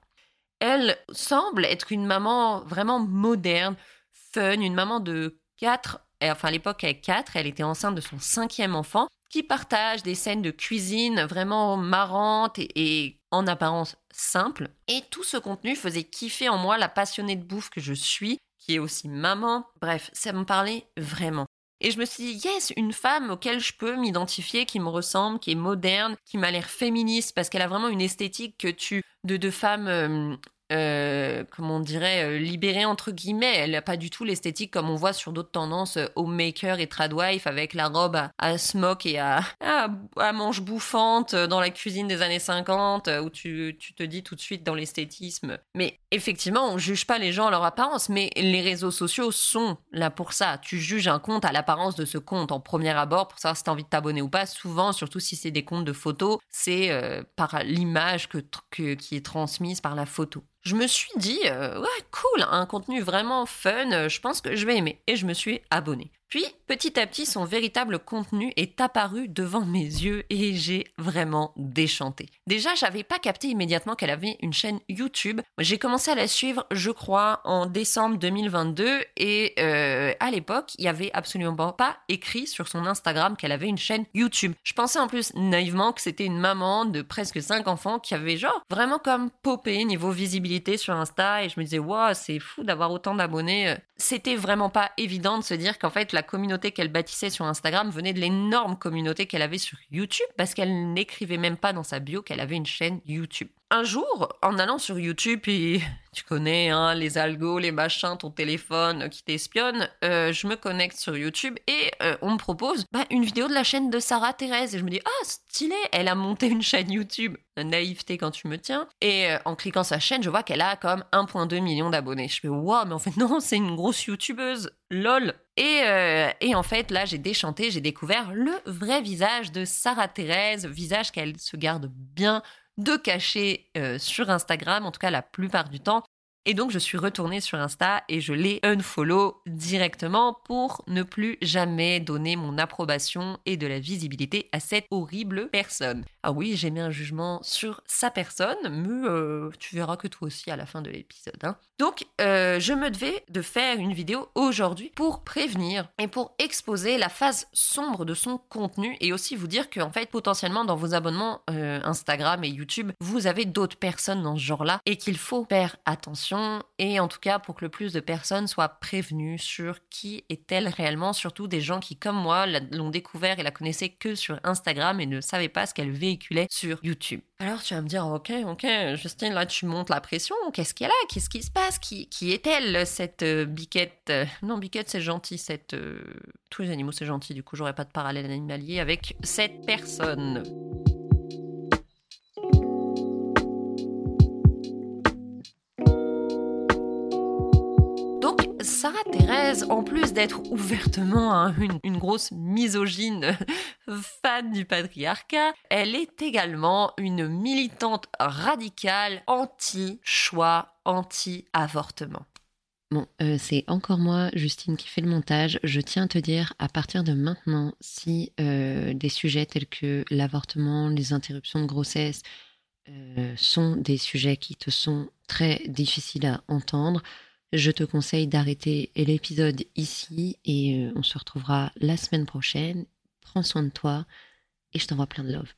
Elle semble être une maman vraiment moderne, fun, une maman de 4, enfin à l'époque elle 4, elle était enceinte de son cinquième enfant, qui partage des scènes de cuisine vraiment marrantes et, en apparence simples. Et tout ce contenu faisait kiffer en moi la passionnée de bouffe que je suis, qui est aussi maman. Bref, ça me parlait vraiment. Et je me suis dit, yes, une femme auquel je peux m'identifier, qui me ressemble, qui est moderne, qui m'a l'air féministe, parce qu'elle a vraiment une esthétique que tu, de, de femme euh, euh, comment on dirait, euh, libérée entre guillemets. Elle n'a pas du tout l'esthétique comme on voit sur d'autres tendances euh, homemaker et tradwife avec la robe à, smoke et à, à, manche bouffante dans la cuisine des années 50 où tu, te dis tout de suite dans l'esthétisme. Mais effectivement, on juge pas les gens à leur apparence, mais les réseaux sociaux sont là pour ça. Tu juges un compte à l'apparence de ce compte en premier abord pour savoir si tu as envie de t'abonner ou pas. Souvent, surtout si c'est des comptes de photos, c'est par l'image qui est transmise par la photo je me suis dit, euh, ouais, cool, un contenu vraiment fun, euh, je pense que je vais aimer. Et je me suis abonnée. Puis, petit à petit, son véritable contenu est apparu devant mes yeux et j'ai vraiment déchanté. Déjà, j'avais pas capté immédiatement qu'elle avait une chaîne YouTube. J'ai commencé à la suivre, je crois, en décembre 2022 et euh, à l'époque, il y avait absolument pas écrit sur son Instagram qu'elle avait une chaîne YouTube. Je pensais en plus naïvement que c'était une maman de presque 5 enfants qui avait genre vraiment comme popé niveau visibilité sur Insta et je me disais, waouh, c'est fou d'avoir autant d'abonnés. C'était vraiment pas évident de se dire qu'en fait, la communauté qu'elle bâtissait sur Instagram venait de l'énorme communauté qu'elle avait sur YouTube parce qu'elle n'écrivait même pas dans sa bio qu'elle avait une chaîne YouTube. un jour, en allant sur YouTube, et tu connais hein, les algos, les machins, ton téléphone qui t'espionne, euh, je me connecte sur YouTube et euh, on me propose bah, une vidéo de la chaîne de Sarah Thérèse. Et je me dis, ah, stylé, elle a monté une chaîne YouTube. Naïveté quand tu me tiens. Et euh, en cliquant sa chaîne, je vois qu'elle a comme 1,2 million d'abonnés. Je fais, waouh, mais en fait, non, c'est une grosse YouTubeuse. LOL. Et, et en fait, là, j'ai déchanté, j'ai découvert le vrai visage de Sarah Thérèse, visage qu'elle se garde bien de cacher euh, sur Instagram, en tout cas la plupart du temps. Et donc, je suis retournée sur Insta et je l'ai unfollow directement pour ne plus jamais donner mon approbation et de la visibilité à cette horrible personne. Ah oui, j'ai mis un jugement sur sa personne, mais euh, tu verras que toi aussi à la fin de l'épisode. Hein. Donc, euh, je me devais de faire une vidéo aujourd'hui pour prévenir et pour exposer la phase sombre de son contenu et aussi vous dire qu'en fait, potentiellement, dans vos abonnements euh, Instagram et YouTube, vous avez d'autres personnes dans ce genre-là et qu'il faut faire attention et en tout cas pour que le plus de personnes soient prévenues sur qui est-elle réellement, surtout des gens qui, comme moi, l'ont découvert et la connaissaient que sur Instagram et ne savaient pas ce qu'elle sur YouTube. Alors tu vas me dire, ok, ok, Justine, là tu montes la pression, qu'est-ce qu'il y a Qu'est-ce qui se passe? Qui, qui est-elle, cette euh, biquette? Non, biquette c'est gentil, cette... Euh, tous les animaux c'est gentil, du coup j'aurais pas de parallèle animalier avec cette personne. Sarah Thérèse, en plus d'être ouvertement une, grosse misogyne fan du patriarcat, elle est également une militante radicale anti-choix, anti-avortement. Bon, euh, c'est encore moi, Justine, qui fait le montage. Je tiens à te dire, à partir de maintenant, si euh, des sujets tels que l'avortement, les interruptions de grossesse euh, sont des sujets qui te sont très difficiles à entendre, je te conseille d'arrêter l'épisode ici et euh, on se retrouvera la semaine prochaine. Prends soin de toi et je t'envoie plein de love.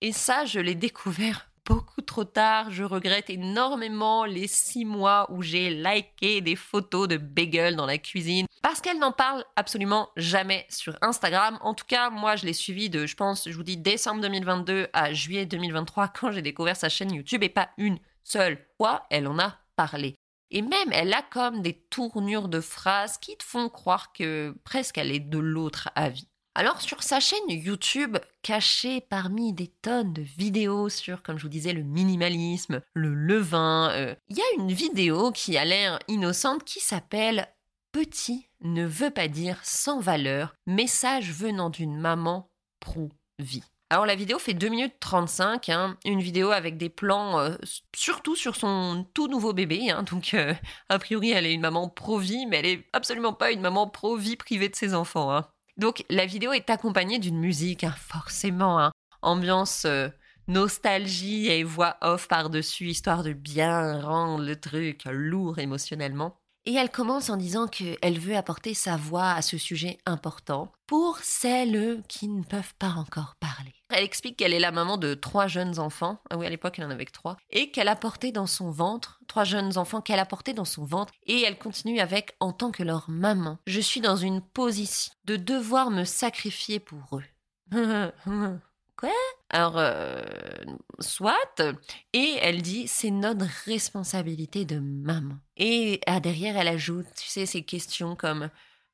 Et ça, je l'ai découvert beaucoup trop tard. Je regrette énormément les six mois où j'ai liké des photos de bagel dans la cuisine parce qu'elle n'en parle absolument jamais sur Instagram. En tout cas, moi, je l'ai suivi de, je pense, je vous dis, décembre 2022 à juillet 2023 quand j'ai découvert sa chaîne YouTube et pas une seule fois, elle en a parlé. Et même, elle a comme des tournures de phrases qui te font croire que presque elle est de l'autre avis. Alors sur sa chaîne YouTube, cachée parmi des tonnes de vidéos sur, comme je vous disais, le minimalisme, le levain, euh, il y a une vidéo qui a l'air innocente qui s'appelle Petit ne veut pas dire sans valeur, message venant d'une maman pro-vie. Alors la vidéo fait 2 minutes 35, hein, une vidéo avec des plans euh, surtout sur son tout nouveau bébé, hein, donc euh, a priori elle est une maman pro-vie, mais elle est absolument pas une maman pro-vie privée de ses enfants. Hein. Donc la vidéo est accompagnée d'une musique, forcément, ambiance euh, nostalgie et voix off par-dessus, histoire de bien rendre le truc lourd émotionnellement. Et elle commence en disant qu'elle veut apporter sa voix à ce sujet important pour celles qui ne peuvent pas encore parler. Elle explique qu'elle est la maman de trois jeunes enfants. Ah oui, à l'époque, elle en avait que trois. Et qu'elle a porté dans son ventre, trois jeunes enfants qu'elle a portés dans son ventre. Et elle continue avec en tant que leur maman. Je suis dans une position de devoir me sacrifier pour eux. Quoi? Alors, euh, soit. Et elle dit, c'est notre responsabilité de maman. Et ah, derrière, elle ajoute, tu sais, ces questions comme,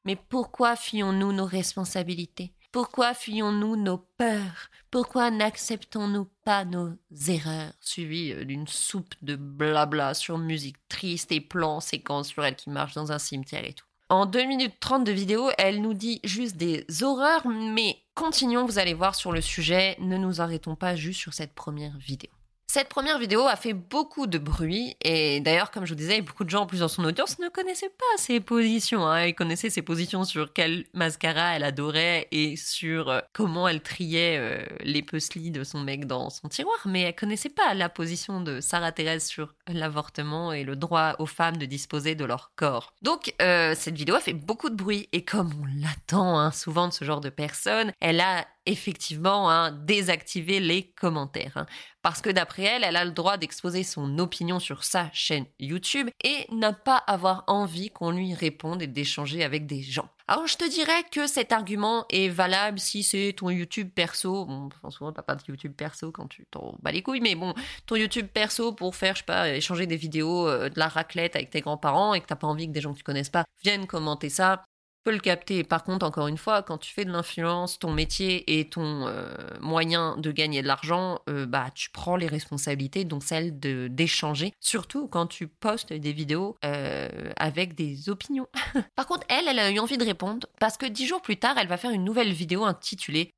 mais pourquoi fuyons-nous nos responsabilités? Pourquoi fuyons-nous nos peurs? Pourquoi n'acceptons-nous pas nos erreurs? Suivi euh, d'une soupe de blabla sur musique triste et plans séquences sur elle qui marche dans un cimetière et tout. En 2 minutes 30 de vidéo, elle nous dit juste des horreurs, mais continuons, vous allez voir sur le sujet, ne nous arrêtons pas juste sur cette première vidéo. Cette première vidéo a fait beaucoup de bruit et d'ailleurs, comme je vous disais, beaucoup de gens en plus dans son audience ne connaissaient pas ses positions. Hein. Ils connaissaient ses positions sur quel mascara elle adorait et sur euh, comment elle triait euh, les puzzles de son mec dans son tiroir, mais elle connaissait pas la position de Sarah Thérèse sur l'avortement et le droit aux femmes de disposer de leur corps. Donc, euh, cette vidéo a fait beaucoup de bruit et comme on l'attend hein, souvent de ce genre de personnes, elle a effectivement hein, désactivé les commentaires. Hein. parce que d'après elle, elle a le droit d'exposer son opinion sur sa chaîne YouTube et n'a pas avoir envie qu'on lui réponde et d'échanger avec des gens. Alors je te dirais que cet argument est valable si c'est ton YouTube perso. Bon, souvent t'as pas de YouTube perso quand tu t'en bats les couilles, mais bon, ton YouTube perso pour faire, je sais pas, échanger des vidéos euh, de la raclette avec tes grands-parents et que t'as pas envie que des gens que tu connaisses pas viennent commenter ça peux le capter. Par contre, encore une fois, quand tu fais de l'influence, ton métier et ton euh, moyen de gagner de l'argent, euh, bah tu prends les responsabilités, donc celle de d'échanger. Surtout quand tu postes des vidéos euh, avec des opinions. Par contre, elle, elle a eu envie de répondre parce que dix jours plus tard, elle va faire une nouvelle vidéo intitulée.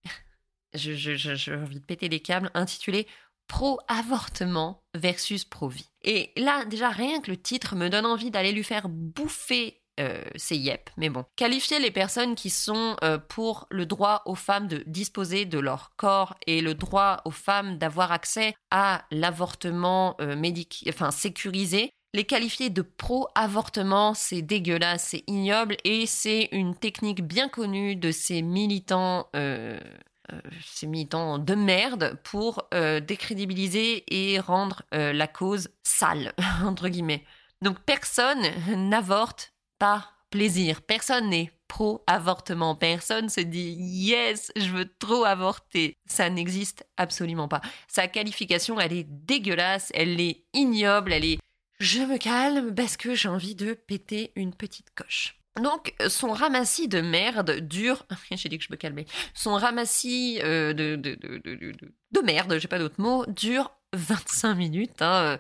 J'ai je, je, envie de péter les câbles, intitulée pro-avortement versus pro-vie. Et là, déjà, rien que le titre me donne envie d'aller lui faire bouffer euh, c'est yep, mais bon. Qualifier les personnes qui sont euh, pour le droit aux femmes de disposer de leur corps et le droit aux femmes d'avoir accès à l'avortement euh, médic sécurisé, les qualifier de pro-avortement, c'est dégueulasse, c'est ignoble et c'est une technique bien connue de ces militants. ces militants de merde pour décrédibiliser et rendre la cause sale, entre guillemets. Donc personne n'avorte plaisir. Personne n'est pro-avortement. Personne se dit yes, je veux trop avorter. Ça n'existe absolument pas. Sa qualification, elle est dégueulasse, elle est ignoble, elle est je me calme parce que j'ai envie de péter une petite coche. Donc, son ramassis de merde dure. J'ai dit que je me calmais. Son ramassis euh, de, de, de, de, de merde, j'ai pas d'autre mot, dure 25 minutes. Hein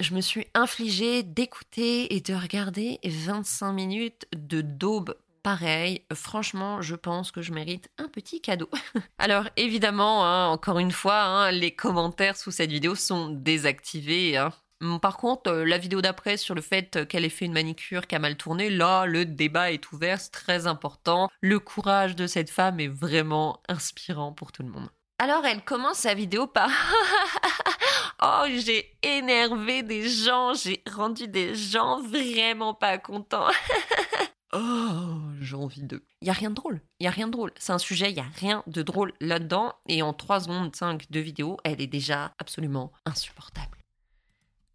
je me suis infligée d'écouter et de regarder 25 minutes de daube pareil. Franchement, je pense que je mérite un petit cadeau. Alors évidemment, hein, encore une fois, hein, les commentaires sous cette vidéo sont désactivés. Hein. Par contre, euh, la vidéo d'après sur le fait qu'elle ait fait une manicure qui a mal tourné, là, le débat est ouvert, c'est très important. Le courage de cette femme est vraiment inspirant pour tout le monde. Alors elle commence sa vidéo par Oh, j'ai énervé des gens, j'ai rendu des gens vraiment pas contents. oh, j'ai envie de. Il y a rien de drôle. Il y a rien de drôle. C'est un sujet, il y a rien de drôle là-dedans et en 3 secondes 5 de vidéo, elle est déjà absolument insupportable.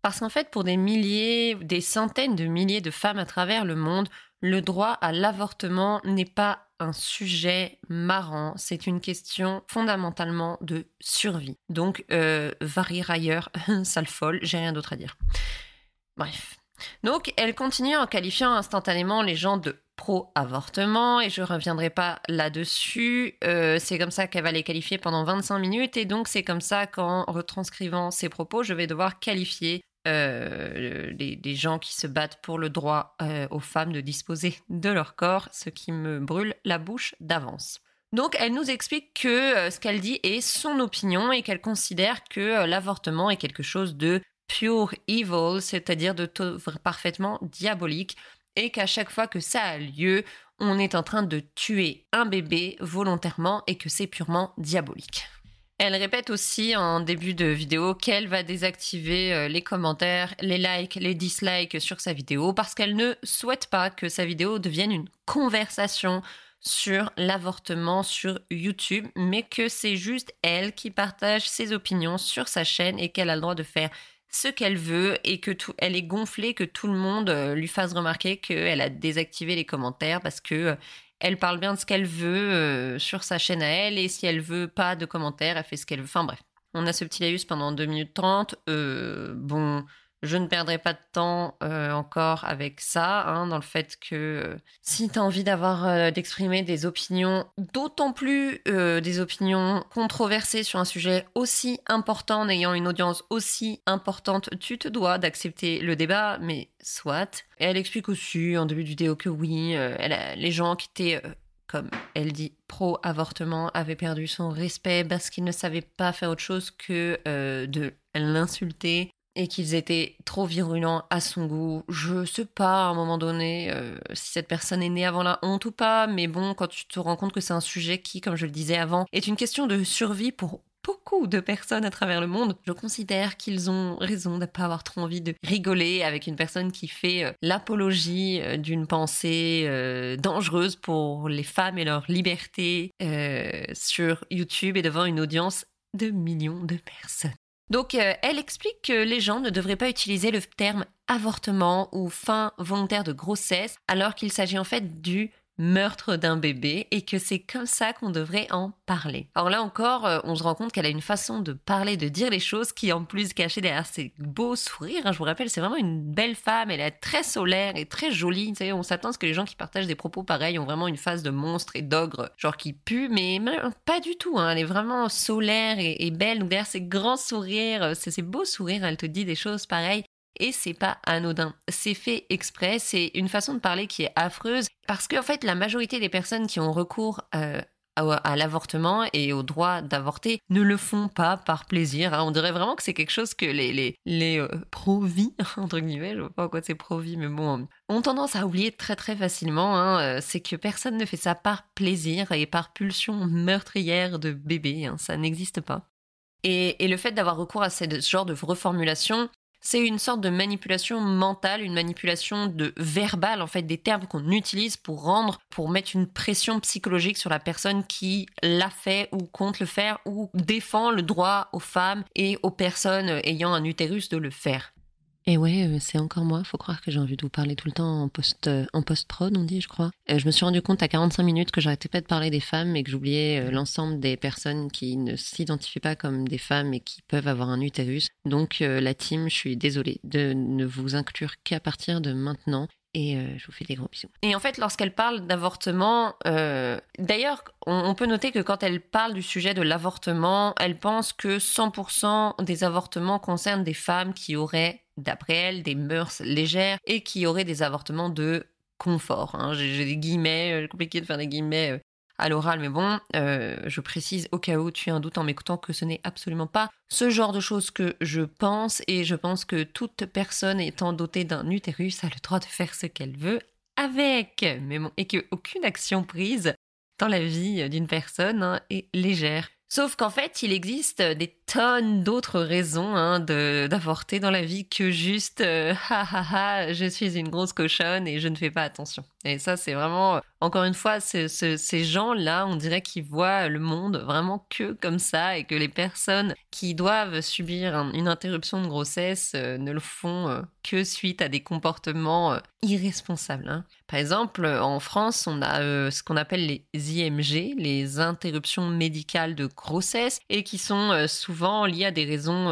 Parce qu'en fait, pour des milliers, des centaines de milliers de femmes à travers le monde, le droit à l'avortement n'est pas un sujet marrant, c'est une question fondamentalement de survie. Donc, euh, ailleurs, sale folle, j'ai rien d'autre à dire. Bref. Donc, elle continue en qualifiant instantanément les gens de pro-avortement et je reviendrai pas là-dessus. Euh, c'est comme ça qu'elle va les qualifier pendant 25 minutes et donc c'est comme ça qu'en retranscrivant ses propos, je vais devoir qualifier euh, des, gens qui se battent pour le droit euh, aux femmes de disposer de leur corps, ce qui me brûle la bouche d'avance. Donc elle nous explique que euh, ce qu'elle dit est son opinion et qu'elle considère que l'avortement est quelque chose de pure evil, c'est-à-dire de parfaitement diabolique, et qu'à chaque fois que ça a lieu, on est en train de tuer un bébé volontairement et que c'est purement diabolique. Elle répète aussi en début de vidéo qu'elle va désactiver euh, les commentaires, les likes, les dislikes sur sa vidéo parce qu'elle ne souhaite pas que sa vidéo devienne une conversation sur l'avortement sur YouTube, mais que c'est juste elle qui partage ses opinions sur sa chaîne et qu'elle a le droit de faire ce qu'elle veut et que tout, elle est gonflée que tout le monde euh, lui fasse remarquer qu'elle a désactivé les commentaires parce que euh, elle parle bien de ce qu'elle veut euh, sur sa chaîne à elle, et si elle veut pas de commentaires, elle fait ce qu'elle veut. Enfin bref. On a ce petit laïus pendant 2 minutes 30. Euh, bon, je ne perdrai pas de temps euh, encore avec ça, hein, dans le fait que euh, si tu as envie d'avoir euh, d'exprimer des opinions, d'autant plus des opinions controversées sur un sujet aussi important, en ayant une audience aussi importante, tu te dois d'accepter le débat, mais soit. Et elle explique aussi en début de vidéo que oui, les gens qui étaient comme elle dit, pro-avortement, avaient perdu son respect parce qu'ils ne savaient pas faire autre chose que de l'insulter et qu'ils étaient trop virulents à son goût. Je sais pas à un moment donné euh, si cette personne est née avant la honte ou pas, mais bon, quand tu te rends compte que c'est un sujet qui, comme je le disais avant, est une question de survie pour beaucoup de personnes à travers le monde, je considère qu'ils ont raison de ne pas avoir trop envie de rigoler avec une personne qui fait euh, l'apologie euh, d'une pensée dangereuse pour les femmes et leur liberté sur YouTube et devant une audience de millions de personnes. Donc, elle explique que les gens ne devraient pas utiliser le terme avortement ou fin volontaire de grossesse, alors qu'il s'agit en fait du meurtre d'un bébé et que c'est comme ça qu'on devrait en parler. Alors là encore, euh, on se rend compte qu'elle a une façon de parler, de dire les choses qui en plus cachée derrière ses beaux sourires. Hein, je vous rappelle, c'est vraiment une belle femme, elle est très solaire et très jolie. Vous savez, on s'attend à ce que les gens qui partagent des propos pareils ont vraiment une face de monstre et d'ogre, genre qui pue, mais pas du tout. Hein. Elle est vraiment solaire et, et belle. Donc derrière ses grands sourires, euh, ses beaux sourires, elle te dit des choses pareilles et c'est pas anodin. C'est fait exprès, c'est une façon de parler qui est affreuse parce qu'en fait, la majorité des personnes qui ont recours euh, à, l'avortement et au droit d'avorter ne le font pas par plaisir. Hein. On dirait vraiment que c'est quelque chose que les, les, les euh, pro-vie, entre guillemets, je vois pas quoi c'est pro-vie, mais bon, ont tendance à oublier très très facilement. Hein. Euh, c'est que personne ne fait ça par plaisir et par pulsion meurtrière de bébé. Hein. Ça n'existe pas. Et, le fait d'avoir recours à ce genre de reformulation, c'est une sorte de manipulation mentale, une manipulation de verbale en fait des termes qu'on utilise pour rendre, pour mettre une pression psychologique sur la personne qui l'a fait ou compte le faire ou défend le droit aux femmes et aux personnes ayant un utérus de le faire. Et ouais, euh, c'est encore moi. Faut croire que j'ai envie de vous parler tout le temps en post euh, en post prod, on dit, je crois. Euh, je me suis rendu compte à 45 minutes que j'arrêtais pas de parler des femmes et que j'oubliais l'ensemble des personnes qui ne s'identifient pas comme des femmes et qui peuvent avoir un utérus. Donc la team, je suis désolée de ne vous inclure qu'à partir de maintenant. Et je vous fais des gros bisous. Et en fait, lorsqu'elle parle d'avortement, d'ailleurs, on, peut noter que quand elle parle du sujet de l'avortement, elle pense que 100% des avortements concernent des femmes qui auraient d'après elle, des mœurs légères et qui auraient des avortements de confort. Hein. J'ai des guillemets, euh, compliqué de faire des guillemets euh, à l'oral, mais bon, euh, je précise au cas où tu as un doute en m'écoutant que ce n'est absolument pas ce genre de choses que je pense et je pense que toute personne étant dotée d'un utérus a le droit de faire ce qu'elle veut avec, mais bon, et qu'aucune action prise dans la vie d'une personne hein, est légère. Sauf qu'en fait, il existe des tonnes d'autres raisons hein, d'avorter dans la vie que juste euh, ha ha ha, je suis une grosse cochonne et je ne fais pas attention. Et ça, c'est vraiment, encore une fois, ces gens-là, on dirait qu'ils voient le monde vraiment que comme ça et que les personnes qui doivent subir une interruption de grossesse euh, ne le font euh, que suite à des comportements irresponsables. Hein. Par exemple, en France, on a ce qu'on appelle les IMG, les interruptions médicales de grossesse, et qui sont souvent liées à des raisons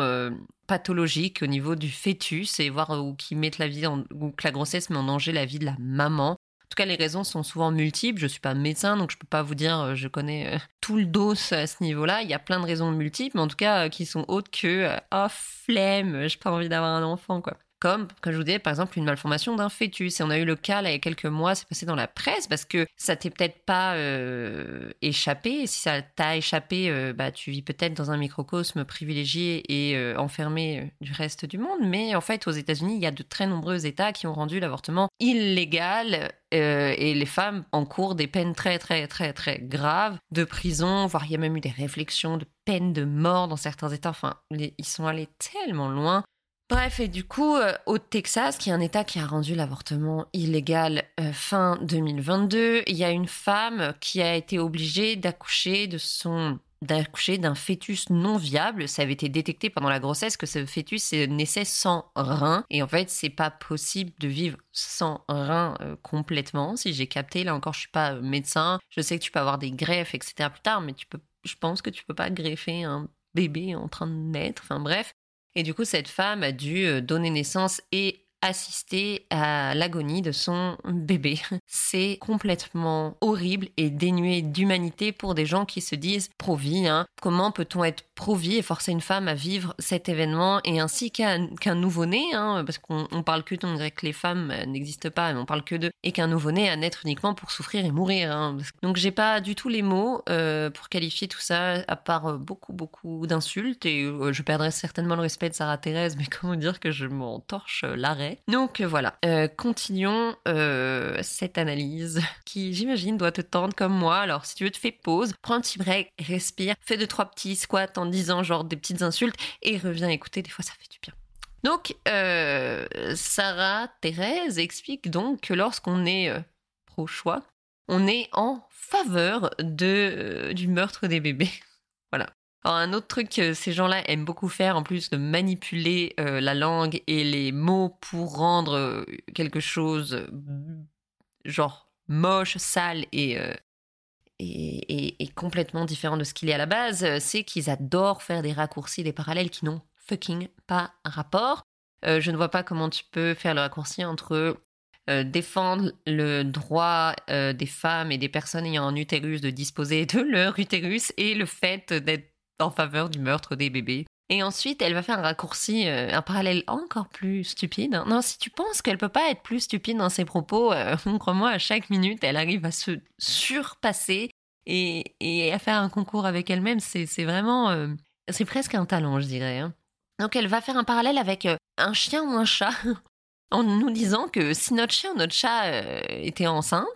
pathologiques au niveau du fœtus et voire ou qui mettent la vie ou que la grossesse met en danger la vie de la maman. En tout cas, les raisons sont souvent multiples. Je suis pas médecin, donc je peux pas vous dire, euh, je connais euh, tout le dos à ce niveau-là. Il y a plein de raisons multiples, mais en tout cas, euh, qui sont autres que, oh, flemme, j'ai pas envie d'avoir un enfant, quoi comme, comme je vous disais, par exemple, une malformation d'un fœtus. Et on a eu le cas, là, il y a quelques mois, c'est passé dans la presse, parce que ça t'est peut-être pas euh, échappé. si ça t'a échappé, euh, bah, tu vis peut-être dans un microcosme privilégié et euh, enfermé du reste du monde. Mais en fait, aux États-Unis, il y a de très nombreux États qui ont rendu l'avortement illégal et les femmes encourent des peines très très très très graves de prison, voire il y a même eu des réflexions de peine de mort dans certains États. Enfin, ils sont allés tellement loin Bref, et du coup, euh, au Texas, qui est un État qui a rendu l'avortement illégal euh, fin 2022, il y a une femme qui a été obligée d'accoucher de son d'accoucher d'un fœtus non viable. Ça avait été détecté pendant la grossesse que ce fœtus naissait sans rein. Et en fait, c'est pas possible de vivre sans rein euh, complètement. Si j'ai capté, là encore, je suis pas médecin. Je sais que tu peux avoir des greffes, etc. plus tard, mais tu peux, je pense que tu peux pas greffer un bébé en train de naître. Enfin bref. Et du coup, cette femme a dû euh, donner naissance et assister à l'agonie de son bébé. C'est complètement horrible et dénué d'humanité pour des gens qui se disent pro-vie. Hein. Comment peut-on être pro-vie et forcer une femme à vivre cet événement et ainsi qu'un nouveau-né, hein, parce qu'on parle que, on dirait que les femmes euh, n'existent pas, mais on parle que d'eux, et qu'un nouveau-né à naître uniquement pour souffrir et mourir. Hein. Donc j'ai pas du tout les mots euh, pour qualifier tout ça, à part euh, beaucoup, beaucoup d'insultes, et je perdrais certainement le respect de Sarah Thérèse, mais comment dire que je m'en torche l'arrêt Donc voilà, euh, continuons euh, cette analyse qui, j'imagine, doit te tendre comme moi. Alors si tu veux, te fais pause, prends un petit break, respire, fais deux trois petits squats en disant genre des petites insultes et reviens écouter. Des fois, ça fait du bien. Donc, euh, Sarah Thérèse explique donc que lorsqu'on est pro-choix, on est en faveur de, du meurtre des bébés. Un autre truc que ces gens-là aiment beaucoup faire, en plus de manipuler euh, la langue et les mots pour rendre euh, quelque chose euh, genre moche, sale et, et, et, complètement différent de ce qu'il est à la base, c'est qu'ils adorent faire des raccourcis, des parallèles qui n'ont fucking pas rapport. je ne vois pas comment tu peux faire le raccourci entre défendre le droit des femmes et des personnes ayant un utérus de disposer de leur utérus et le fait d'être en faveur du meurtre des bébés. Et ensuite, elle va faire un raccourci, euh, un parallèle encore plus stupide. Non, si tu penses qu'elle peut pas être plus stupide dans ses propos, euh, crois-moi, à chaque minute, elle arrive à se surpasser et, et à faire un concours avec elle-même. C'est vraiment, euh, c'est presque un talent, je dirais. Hein. Donc, elle va faire un parallèle avec un chien ou un chat, en nous disant que si notre chien ou notre chat était enceinte,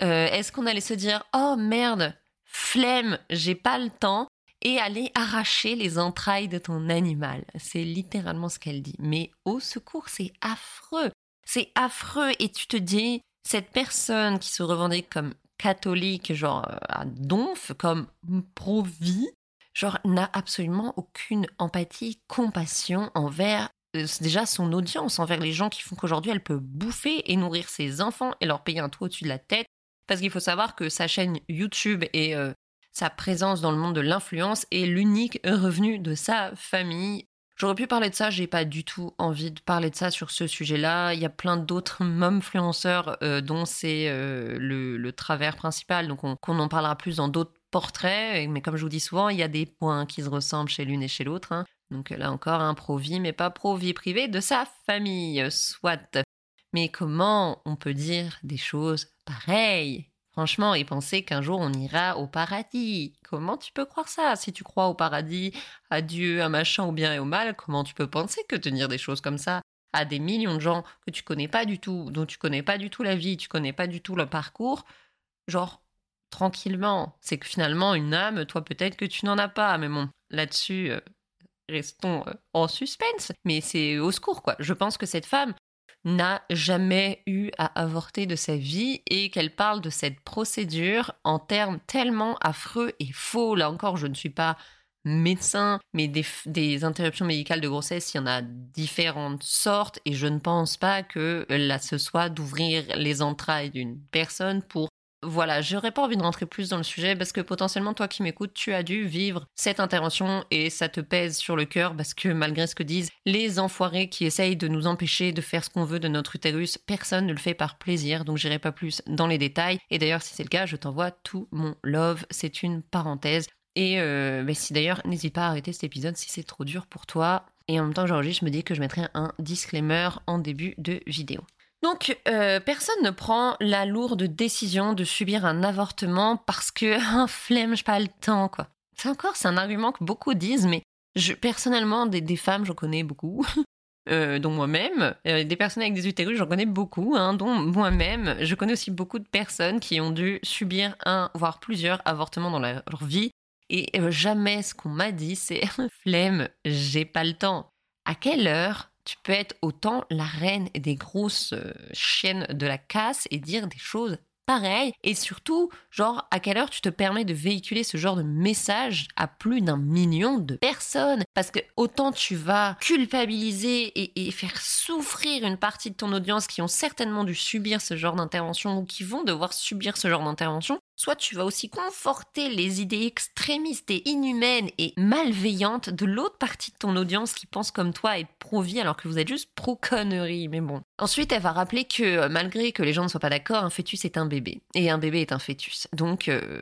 est-ce qu'on allait se dire, oh merde, flemme, j'ai pas le temps et aller arracher les entrailles de ton animal. C'est littéralement ce qu'elle dit. Mais au secours, c'est affreux. C'est affreux et tu te dis, cette personne qui se revendique comme catholique, genre euh, à donf, comme pro-vie, genre n'a absolument aucune empathie, compassion envers euh, déjà son audience, envers les gens qui font qu'aujourd'hui elle peut bouffer et nourrir ses enfants et leur payer un toit au-dessus de la tête. Parce qu'il faut savoir que sa chaîne YouTube est euh, sa présence dans le monde de l'influence est l'unique revenu de sa famille. J'aurais pu parler de ça, j'ai pas du tout envie de parler de ça sur ce sujet-là. Il y a plein d'autres influenceurs euh, dont c'est euh, le, travers principal, donc on, en parlera plus dans d'autres portraits. Mais comme je vous dis souvent, il y a des points qui se ressemblent chez l'une et chez l'autre. Hein. Donc là encore, un pro-vie, mais pas pro-vie privée de sa famille, soit. Mais comment on peut dire des choses pareilles? Franchement, et penser qu'un jour on ira au paradis. Comment tu peux croire ça? Si tu crois au paradis, à Dieu, à machin, au bien et au mal, comment tu peux penser que tenir des choses comme ça à des millions de gens que tu connais pas du tout, dont tu connais pas du tout la vie, tu connais pas du tout le parcours, genre tranquillement. C'est que finalement, une âme, toi peut-être que tu n'en as pas, mais bon, là-dessus, euh, restons euh, en suspense. Mais c'est au secours, quoi. Je pense que cette femme, n'a jamais eu à avorter de sa vie et qu'elle parle de cette procédure en termes tellement affreux et faux. Là encore, je ne suis pas médecin, mais des, interruptions médicales de grossesse, il y en a différentes sortes et je ne pense pas que là ce soit d'ouvrir les entrailles d'une personne pour voilà, j'aurais pas envie de rentrer plus dans le sujet parce que potentiellement, toi qui m'écoutes, tu as dû vivre cette intervention et ça te pèse sur le cœur parce que malgré ce que disent les enfoirés qui essayent de nous empêcher de faire ce qu'on veut de notre utérus, personne ne le fait par plaisir, donc j'irai pas plus dans les détails. Et d'ailleurs, si c'est le cas, je t'envoie tout mon love, c'est une parenthèse. Et euh, si d'ailleurs, n'hésite pas à arrêter cet épisode si c'est trop dur pour toi. Et en même temps, j'enregistre, je me dis que je mettrai un disclaimer en début de vidéo. Donc, euh, personne ne prend la lourde décision de subir un avortement parce que un flemme, j'ai pas le temps, quoi. C'est encore, c'est un argument que beaucoup disent, mais je, personnellement, des, femmes, j'en connais beaucoup, euh, dont moi-même. Euh, des personnes avec des utérus, j'en connais beaucoup, hein, dont moi-même. Je connais aussi beaucoup de personnes qui ont dû subir un, voire plusieurs avortements dans leur vie. Et jamais ce qu'on m'a dit, c'est flemme, j'ai pas le temps. À quelle heure tu peux être autant la reine des grosses euh, chiennes de la casse et dire des choses pareilles. Et surtout, genre, à quelle heure tu te permets de véhiculer ce genre de message à plus d'un million de personnes? Parce que autant tu vas culpabiliser et, et, faire souffrir une partie de ton audience qui ont certainement dû subir ce genre d'intervention ou qui vont devoir subir ce genre d'intervention, soit tu vas aussi conforter les idées extrémistes et inhumaines et malveillantes de l'autre partie de ton audience qui pense comme toi être pro-vie alors que vous êtes juste pro-connerie. Mais bon. Ensuite, elle va rappeler que euh, malgré que les gens ne soient pas d'accord, un fœtus est un bébé. Et un bébé est un fœtus. Donc, euh,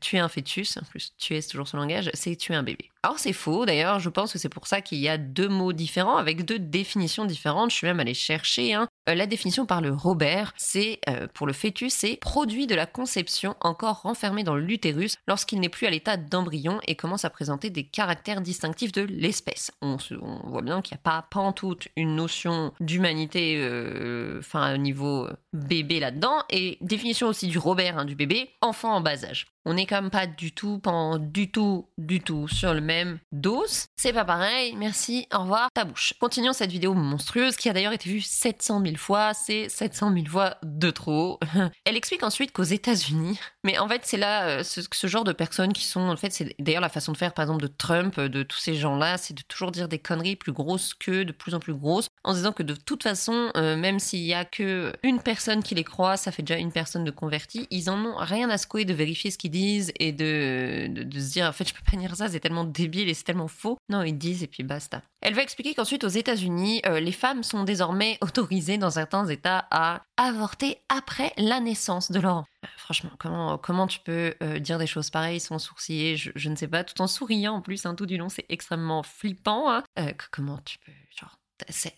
tu es un fœtus, en plus, tu es toujours son langage, c'est tu es un bébé. Alors, c'est faux. D'ailleurs, je pense que c'est pour ça qu'il y a deux mots différents avec deux définitions différentes. Je suis même allée chercher. Hein. Euh, la définition par le Robert, c'est euh, pour le fœtus, c'est produit de la conception encore renfermé dans l'utérus lorsqu'il n'est plus à l'état d'embryon et commence à présenter des caractères distinctifs de l'espèce. On, voit bien qu'il n'y a pas, en tout une notion d'humanité, euh, enfin au niveau bébé là-dedans, et définition aussi du Robert, hein, du bébé, enfant en bas âge. On n'est quand même pas du tout, pas du tout, du tout sur le même dos. C'est pas pareil. Merci, au revoir, ta bouche. Continuons cette vidéo monstrueuse qui a d'ailleurs été vue 700 000 fois. C'est 700 000 fois de trop. Elle explique ensuite qu'aux États-Unis, mais en fait, c'est là euh, ce, genre de personnes qui sont, en fait, c'est d'ailleurs la façon de faire, par exemple, de Trump, de tous ces gens-là, c'est de toujours dire des conneries plus grosses que, de plus en plus grosses, en disant que de toute façon, euh, même s'il y a que une personne qui les croit, ça fait déjà une personne de convertie. Ils en ont rien à secouer de vérifier ce qu'ils disent et de, de, se dire en fait je peux pas dire ça, c'est tellement débile et c'est tellement faux. Non, ils disent et puis basta. Elle va expliquer qu'ensuite aux États-Unis, euh, les femmes sont désormais autorisées dans certains États à avorter après la naissance de leur euh, Franchement, comment, comment tu peux euh, dire des choses pareilles sans sourciller? Je, ne sais pas, tout en souriant en plus, hein, tout du long, c'est extrêmement flippant. Hein. comment tu peux. Genre, c'est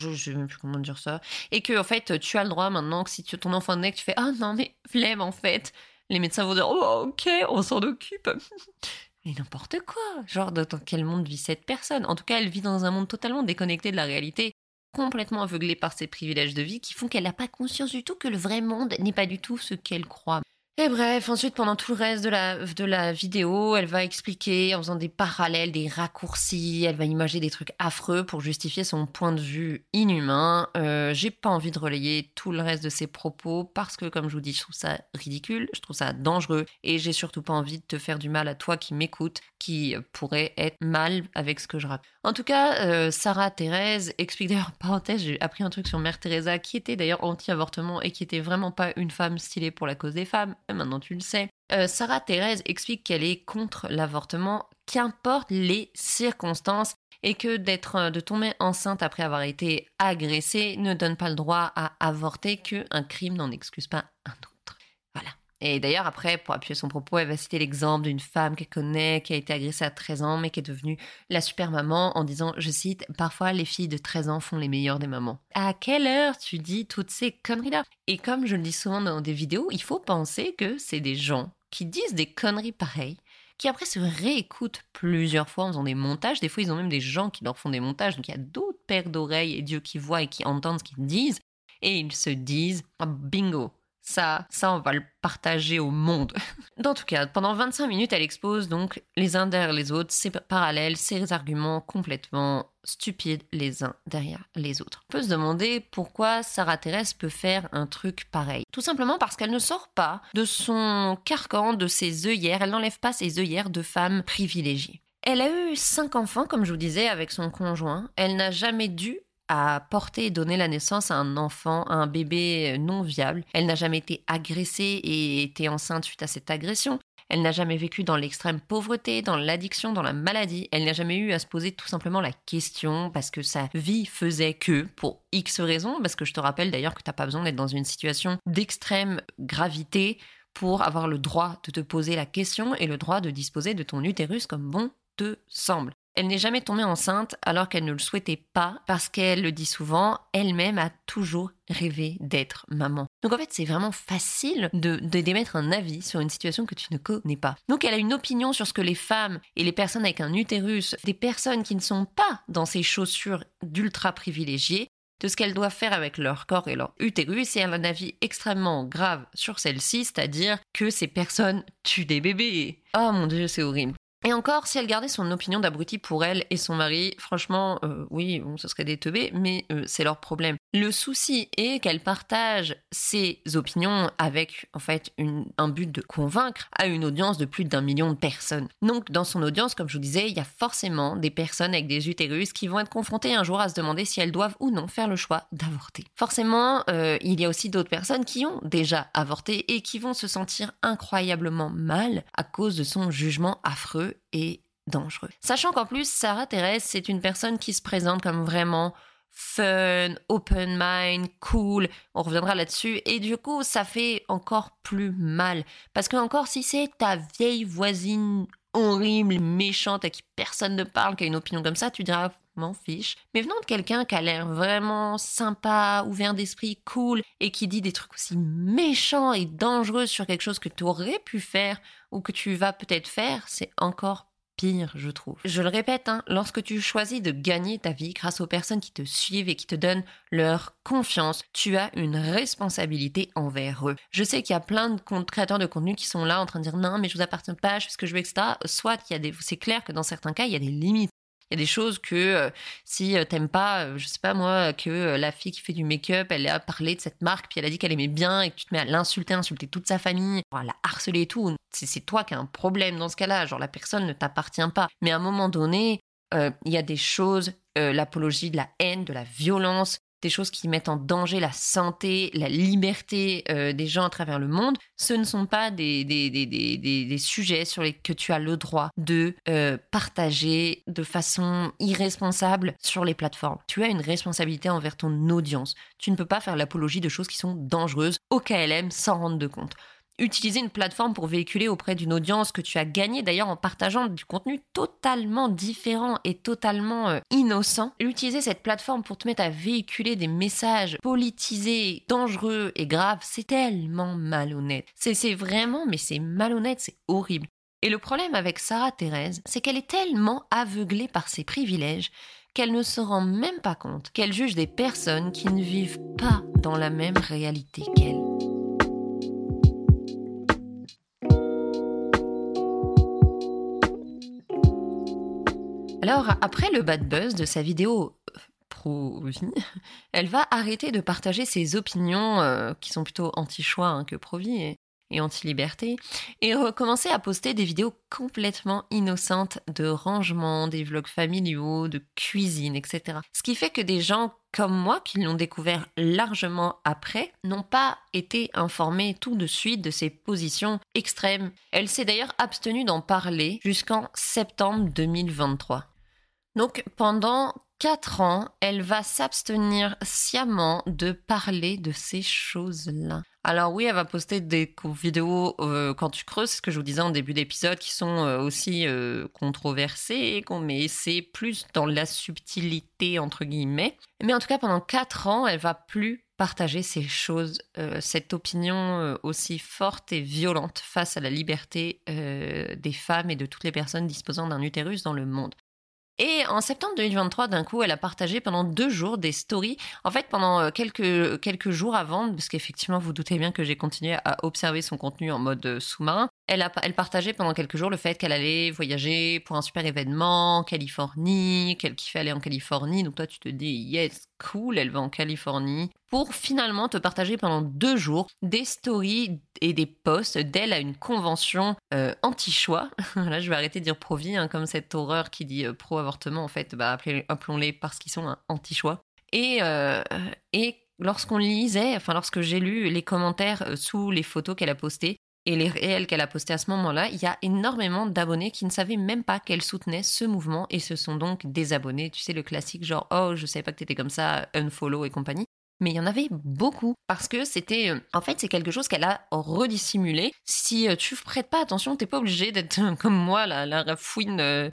je, sais même plus comment dire ça, et que en fait tu as le droit maintenant que si ton enfant naît, tu fais ah non mais flemme en fait, les médecins vont dire oh ok on s'en occupe. Mais n'importe quoi, genre dans quel monde vit cette personne? En tout cas, elle vit dans un monde totalement déconnecté de la réalité, complètement aveuglée par ses privilèges de vie qui font qu'elle n'a pas conscience du tout que le vrai monde n'est pas du tout ce qu'elle croit. Et bref, ensuite, pendant tout le reste de la, de la vidéo, elle va expliquer en faisant des parallèles, des raccourcis, elle va imager des trucs affreux pour justifier son point de vue inhumain. Euh, J'ai pas envie de relayer tout le reste de ses propos parce que, comme je vous dis, je trouve ça ridicule, je trouve ça dangereux et j'ai surtout pas envie de te faire du mal à toi qui m'écoute, qui pourrait être mal avec ce que je raconte. En tout cas, euh, Sarah Thérèse explique d'ailleurs, parenthèse, j'ai appris un truc sur Mère Teresa qui était d'ailleurs anti-avortement et qui était vraiment pas une femme stylée pour la cause des femmes maintenant tu le sais. Euh, Sarah Thérèse explique qu'elle est contre l'avortement, qu'importe les circonstances, et que d'être, euh, de tomber enceinte après avoir été agressée ne donne pas le droit à avorter, qu'un crime n'en excuse pas un autre. Voilà. Et d'ailleurs, après, pour appuyer son propos, elle va citer l'exemple d'une femme qu'elle connaît, qui a été agressée à 13 ans, mais qui est devenue la super maman en disant, je cite, Parfois les filles de 13 ans font les meilleures des mamans. À quelle heure tu dis toutes ces conneries-là? Et comme je le dis souvent dans des vidéos, il faut penser que c'est des gens qui disent des conneries pareilles, qui après se réécoutent plusieurs fois en faisant des montages. Des fois, ils ont même des gens qui leur font des montages, donc il y a d'autres paires d'oreilles et Dieu qui voient et qui entendent ce qu'ils disent. Et ils se disent, ah, bingo, ça, ça, on va le partager au monde. Dans tout cas, pendant 25 minutes, elle expose donc les uns derrière les autres, ses parallèles, ses arguments complètement stupides les uns derrière les autres. On peut se demander pourquoi Sarah Thérèse peut faire un truc pareil. Tout simplement parce qu'elle ne sort pas de son carcan, de ses œillères, elle n'enlève pas ses œillères de femme privilégiée. Elle a eu cinq enfants, comme je vous disais, avec son conjoint. Elle n'a jamais dû a porté et donné la naissance à un enfant, à un bébé non viable. Elle n'a jamais été agressée et été enceinte suite à cette agression. Elle n'a jamais vécu dans l'extrême pauvreté, dans l'addiction, dans la maladie. Elle n'a jamais eu à se poser tout simplement la question parce que sa vie faisait que, pour X raisons, parce que je te rappelle d'ailleurs que tu n'as pas besoin d'être dans une situation d'extrême gravité pour avoir le droit de te poser la question et le droit de disposer de ton utérus comme bon te semble. Elle n'est jamais tombée enceinte alors qu'elle ne le souhaitait pas, parce qu'elle le dit souvent, elle-même a toujours rêvé d'être maman. Donc en fait, c'est vraiment facile de, d'émettre un avis sur une situation que tu ne connais pas. Donc elle a une opinion sur ce que les femmes et les personnes avec un utérus, des personnes qui ne sont pas dans ces chaussures d'ultra privilégiées, de ce qu'elles doivent faire avec leur corps et leur utérus et elle a un avis extrêmement grave sur celle-ci, c'est-à-dire que ces personnes tuent des bébés. Oh mon dieu, c'est horrible. Et encore, si elle gardait son opinion d'abruti pour elle et son mari, franchement, euh, oui, ce serait des teubés, mais euh, c'est leur problème. Le souci est qu'elle partage ses opinions avec, en fait, un but de convaincre à une audience de plus d'un million de personnes. Donc, dans son audience, comme je vous disais, il y a forcément des personnes avec des utérus qui vont être confrontées un jour à se demander si elles doivent ou non faire le choix d'avorter. Forcément, euh, il y a aussi d'autres personnes qui ont déjà avorté et qui vont se sentir incroyablement mal à cause de son jugement affreux et dangereux. Sachant qu'en plus, Sarah Thérèse, c'est une personne qui se présente comme vraiment fun, open mind, cool. On reviendra là-dessus. Et du coup, ça fait encore plus mal. Parce que encore, si c'est ta vieille voisine horrible, méchante, à qui personne ne parle, qui a une opinion comme ça, tu diras, m'en fiche. Mais venant de quelqu'un qui a l'air vraiment sympa, ouvert d'esprit, cool, et qui dit des trucs aussi méchants et dangereux sur quelque chose que tu aurais pu faire ou que tu vas peut-être faire, c'est encore pire, je trouve. Je le répète, hein, lorsque tu choisis de gagner ta vie grâce aux personnes qui te suivent et qui te donnent leur confiance, tu as une responsabilité envers eux. Je sais qu'il y a plein de créateurs de contenu qui sont là en train de dire non, mais je vous appartiens pas, je fais ce que je veux, etc. Soit il y a des, c'est clair que dans certains cas, il y a des limites. Il y a des choses que euh, si euh, t'aimes pas, euh, je sais pas moi, que la fille qui fait du make-up, elle a parlé de cette marque, puis elle a dit qu'elle aimait bien, et que tu te mets à l'insulter, insulter toute sa famille, à la harceler et tout, c'est toi qui as un problème dans ce cas-là. Genre la personne ne t'appartient pas. Mais à un moment donné, il y a des choses, l'apologie de la haine, de la violence, des choses qui mettent en danger la santé, la liberté euh, des gens à travers le monde, ce ne sont pas des, des, des, des sujets sur lesquels que tu as le droit de euh, partager de façon irresponsable sur les plateformes. Tu as une responsabilité envers ton audience. Tu ne peux pas faire l'apologie de choses qui sont dangereuses au KLM sans rendre de compte utiliser une plateforme pour véhiculer auprès d'une audience que tu as gagnée d'ailleurs en partageant du contenu totalement différent et totalement euh, innocent. Utiliser cette plateforme pour te mettre à véhiculer des messages politisés, dangereux et graves, c'est tellement malhonnête. C'est vraiment, mais c'est malhonnête, c'est horrible. Et le problème avec Sarah Thérèse, c'est qu'elle est tellement aveuglée par ses privilèges qu'elle ne se rend même pas compte qu'elle juge des personnes qui ne vivent pas dans la même réalité qu'elle. Alors, après le bad buzz de sa vidéo euh, pro-vie, elle va arrêter de partager ses opinions euh, qui sont plutôt anti-choix hein, que pro-vie anti-liberté et recommencer à poster des vidéos complètement innocentes de rangement, des vlogs familiaux, de cuisine, etc. Ce qui fait que des gens comme moi, qui l'ont découvert largement après, n'ont pas été informés tout de suite de ses positions extrêmes. Elle s'est d'ailleurs abstenue d'en parler jusqu'en septembre 2023. Donc pendant quatre ans, elle va s'abstenir sciemment de parler de ces choses-là. Alors oui, elle va poster des vidéos euh, quand tu creuses, ce que je vous disais en début d'épisode, qui sont euh, aussi euh, controversées, mais c'est plus dans la subtilité entre guillemets. Mais en tout cas, pendant quatre ans, elle va plus partager ces choses, cette opinion aussi forte et violente face à la liberté des femmes et de toutes les personnes disposant d'un utérus dans le monde. Et en septembre 2023, d'un coup, elle a partagé pendant deux jours des stories. En fait, pendant euh, quelques, jours avant, parce qu'effectivement, vous doutez bien que j'ai continué à observer son contenu en mode euh, sous-marin, elle, a, partageait pendant quelques jours le fait qu'elle allait voyager pour un super événement en Californie, qu'elle kiffait aller en Californie. Donc toi, tu te dis, yes, cool, elle va en Californie. Pour finalement te partager pendant deux jours des stories et des posts d'elle à une convention euh, anti-choix. Là, je vais arrêter de dire pro-vie, hein, comme cette horreur qui dit euh, pro-avortement, en fait, bah, appelons-les parce qu'ils sont anti-choix. Et, euh, et lorsqu'on lisait, enfin lorsque j'ai lu les commentaires sous les photos qu'elle a postées, et les réels qu'elle a postés à ce moment-là, il y a énormément d'abonnés qui ne savaient même pas qu'elle soutenait ce mouvement et se sont donc désabonnés. Tu sais, le classique genre Oh, je savais pas que t'étais comme ça, unfollow et compagnie. Mais il y en avait beaucoup parce que c'était. Euh, en fait, c'est quelque chose qu'elle a redissimulé. Si euh, tu prêtes pas attention, t'es pas obligé d'être comme moi, la, la fouine euh,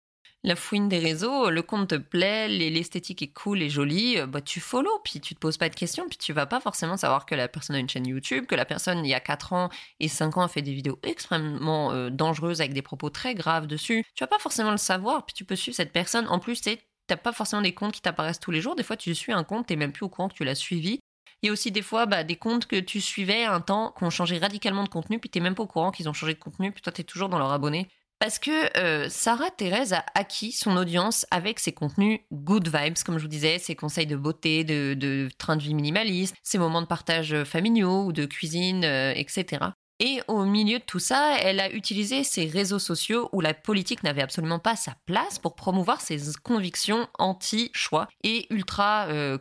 la fouine des réseaux, le compte te plaît, l'esthétique est cool et jolie, euh, bah tu follow, puis tu te poses pas de questions, puis tu vas pas forcément savoir que la personne a une chaîne YouTube, que la personne il y a 4 ans et 5 ans a fait des vidéos extrêmement euh, dangereuses avec des propos très graves dessus. Tu vas pas forcément le savoir, puis tu peux suivre cette personne. En plus, tu n'as pas forcément des comptes qui t'apparaissent tous les jours. Des fois, tu suis un compte, t'es même plus au courant que tu l'as suivi. Il y a aussi des fois bah, des comptes que tu suivais un temps, qui ont changé radicalement de contenu, puis t'es même pas au courant qu'ils ont changé de contenu, puis toi t'es toujours dans leur abonné. Parce que euh, Sarah Thérèse a acquis son audience avec ses contenus good vibes, comme je vous disais, ses conseils de beauté, de, train de vie minimaliste, ses moments de partage familiaux ou de cuisine, euh, etc. Et au milieu de tout ça, elle a utilisé ces réseaux sociaux où la politique n'avait absolument pas sa place pour promouvoir ses convictions anti-choix et ultra euh,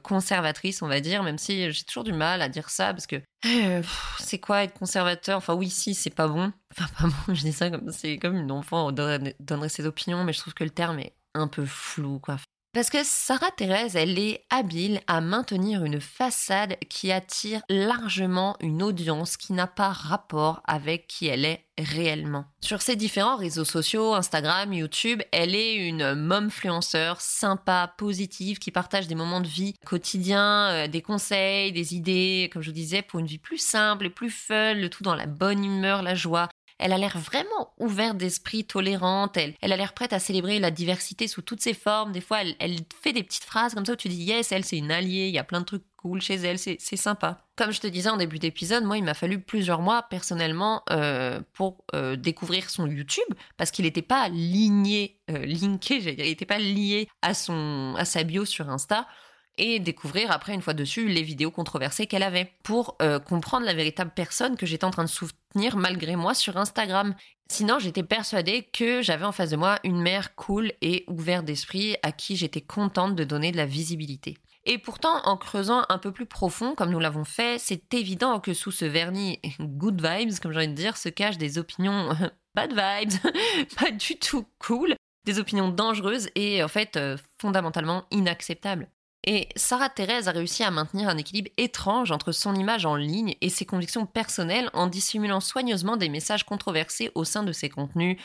on va dire, même si j'ai toujours du mal à dire ça parce que euh, c'est quoi être conservateur? Enfin oui, si, c'est pas bon. Enfin pas bon, je dis ça comme comme une enfant donnerait, donnerait ses opinions, mais je trouve que le terme est un peu flou, quoi. Parce que Sarah Thérèse, elle est habile à maintenir une façade qui attire largement une audience qui n'a pas rapport avec qui elle est réellement. Sur ses différents réseaux sociaux, Instagram, YouTube, elle est une momfluenceur sympa, positive, qui partage des moments de vie quotidiens, euh, des conseils, des idées, comme je vous disais, pour une vie plus simple et plus fun, le tout dans la bonne humeur, la joie. Elle a l'air vraiment ouverte d'esprit, tolérante. Elle, elle a l'air prête à célébrer la diversité sous toutes ses formes. Des fois, elle, elle fait des petites phrases comme ça où tu dis yes, elle c'est une alliée. Il y a plein de trucs cool chez elle. C'est sympa. Comme je te disais en début d'épisode, moi il m'a fallu plusieurs mois personnellement euh, pour euh, découvrir son YouTube parce qu'il n'était pas ligné, euh, il n'était pas lié à son à sa bio sur Insta et découvrir après une fois dessus les vidéos controversées qu'elle avait pour euh, comprendre la véritable personne que j'étais en train de soutenir malgré moi sur Instagram. Sinon, j'étais persuadée que j'avais en face de moi une mère cool et ouverte d'esprit à qui j'étais contente de donner de la visibilité. Et pourtant, en creusant un peu plus profond, comme nous l'avons fait, c'est évident que sous ce vernis good vibes, comme j'ai envie de dire, se cachent des opinions bad vibes, pas du tout cool, des opinions dangereuses et en fait euh, fondamentalement inacceptables. Et Sarah Thérèse a réussi à maintenir un équilibre étrange entre son image en ligne et ses convictions personnelles en dissimulant soigneusement des messages controversés au sein de ses contenus,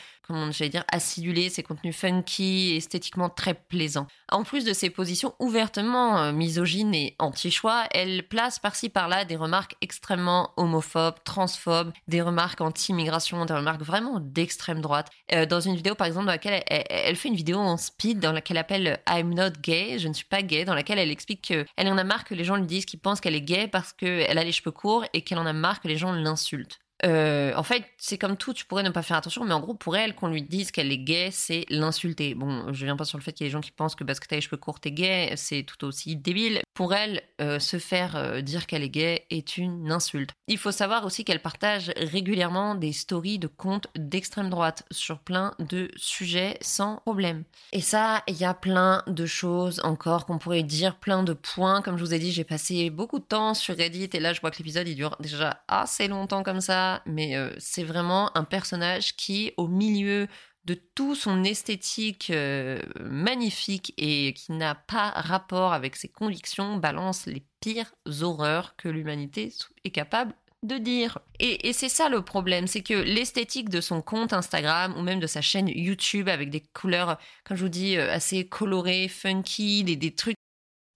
j'allais dire, acidulés, ses contenus funky esthétiquement très plaisants. En plus de ses positions ouvertement euh, misogynes et anti-choix, elle place par-ci par-là des remarques extrêmement homophobes, transphobes, des remarques anti-immigration, des remarques vraiment d'extrême droite. Euh, dans une vidéo par exemple dans laquelle elle, elle, fait une vidéo en speed dans laquelle elle appelle I'm not gay, je ne suis pas gay, dans laquelle elle explique qu'elle en a marre que les gens lui disent qu'ils pensent qu'elle est gay parce qu'elle a les cheveux courts et qu'elle en a marre que les gens l'insultent. Euh, en fait, c'est comme tout, tu pourrais ne pas faire attention, mais en gros, pour elle, qu'on lui dise qu'elle est gay, c'est l'insulter. Bon, je viens pas sur le fait qu'il y a des gens qui pensent que parce que t'as les cheveux courts, t'es gay, c'est tout aussi débile. Pour elle, euh, se faire euh, dire qu'elle est gay est une insulte. Il faut savoir aussi qu'elle partage régulièrement des stories de comptes d'extrême droite sur plein de sujets sans problème. Et ça, il y a plein de choses encore qu'on pourrait dire, plein de points. Comme je vous ai dit, j'ai passé beaucoup de temps sur Reddit et là, je vois que l'épisode, il dure déjà assez longtemps comme ça, mais euh, c'est vraiment un personnage qui, au milieu de tout son esthétique euh, magnifique et qui n'a pas rapport avec ses convictions, balance les pires horreurs que l'humanité est capable de dire. Et, c'est ça le problème, c'est que l'esthétique de son compte Instagram ou même de sa chaîne YouTube avec des couleurs, comme je vous dis, euh, assez colorées, funky, des, des trucs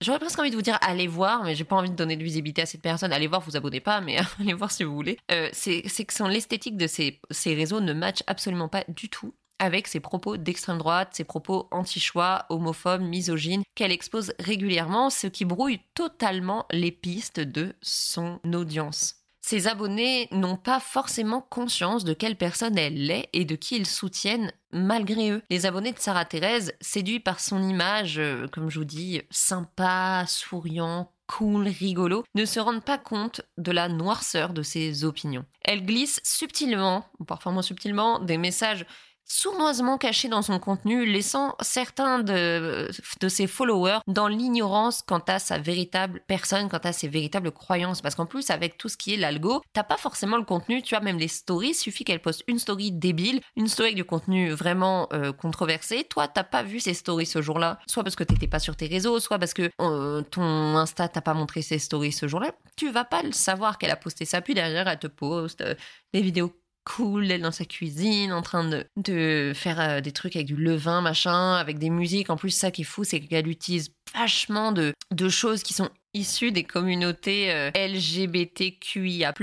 J'aurais presque envie de vous dire allez voir, mais j'ai pas envie de donner de visibilité à cette personne. Allez voir, vous abonnez pas, mais allez voir si vous voulez. Euh, c'est que l'esthétique de ces, ces réseaux ne match absolument pas du tout avec ses propos d'extrême droite, ses propos anti-choix, homophobes, misogynes, qu'elle expose régulièrement, ce qui brouille totalement les pistes de son audience. Ses abonnés n'ont pas forcément conscience de quelle personne elle est et de qui ils soutiennent malgré eux. Les abonnés de Sarah Thérèse, séduits par son image, euh, comme je vous dis, sympa, souriant, cool, rigolo, ne se rendent pas compte de la noirceur de ses opinions. Elle glisse subtilement, parfois moins subtilement, des messages sournoisement caché dans son contenu, laissant certains de, ses followers dans l'ignorance quant à sa véritable personne, quant à ses véritables croyances. Parce qu'en plus, avec tout ce qui est l'algo, t'as pas forcément le contenu, tu as même les stories, suffit qu'elle poste une story débile, une story avec du contenu vraiment euh, controversé. Toi, t'as pas vu ces stories ce jour-là, soit parce que t'étais pas sur tes réseaux, soit parce que euh, ton Insta t'a pas montré ses stories ce jour-là. Tu vas pas le savoir qu'elle a posté ça, puis derrière, elle te poste euh, des vidéos cool d'être dans sa cuisine, en train de, de faire euh, des trucs avec du levain, machin, avec des musiques. En plus, ça qui est fou, c'est qu'elle utilise vachement de, de choses qui sont issues des communautés euh, LGBTQIA+.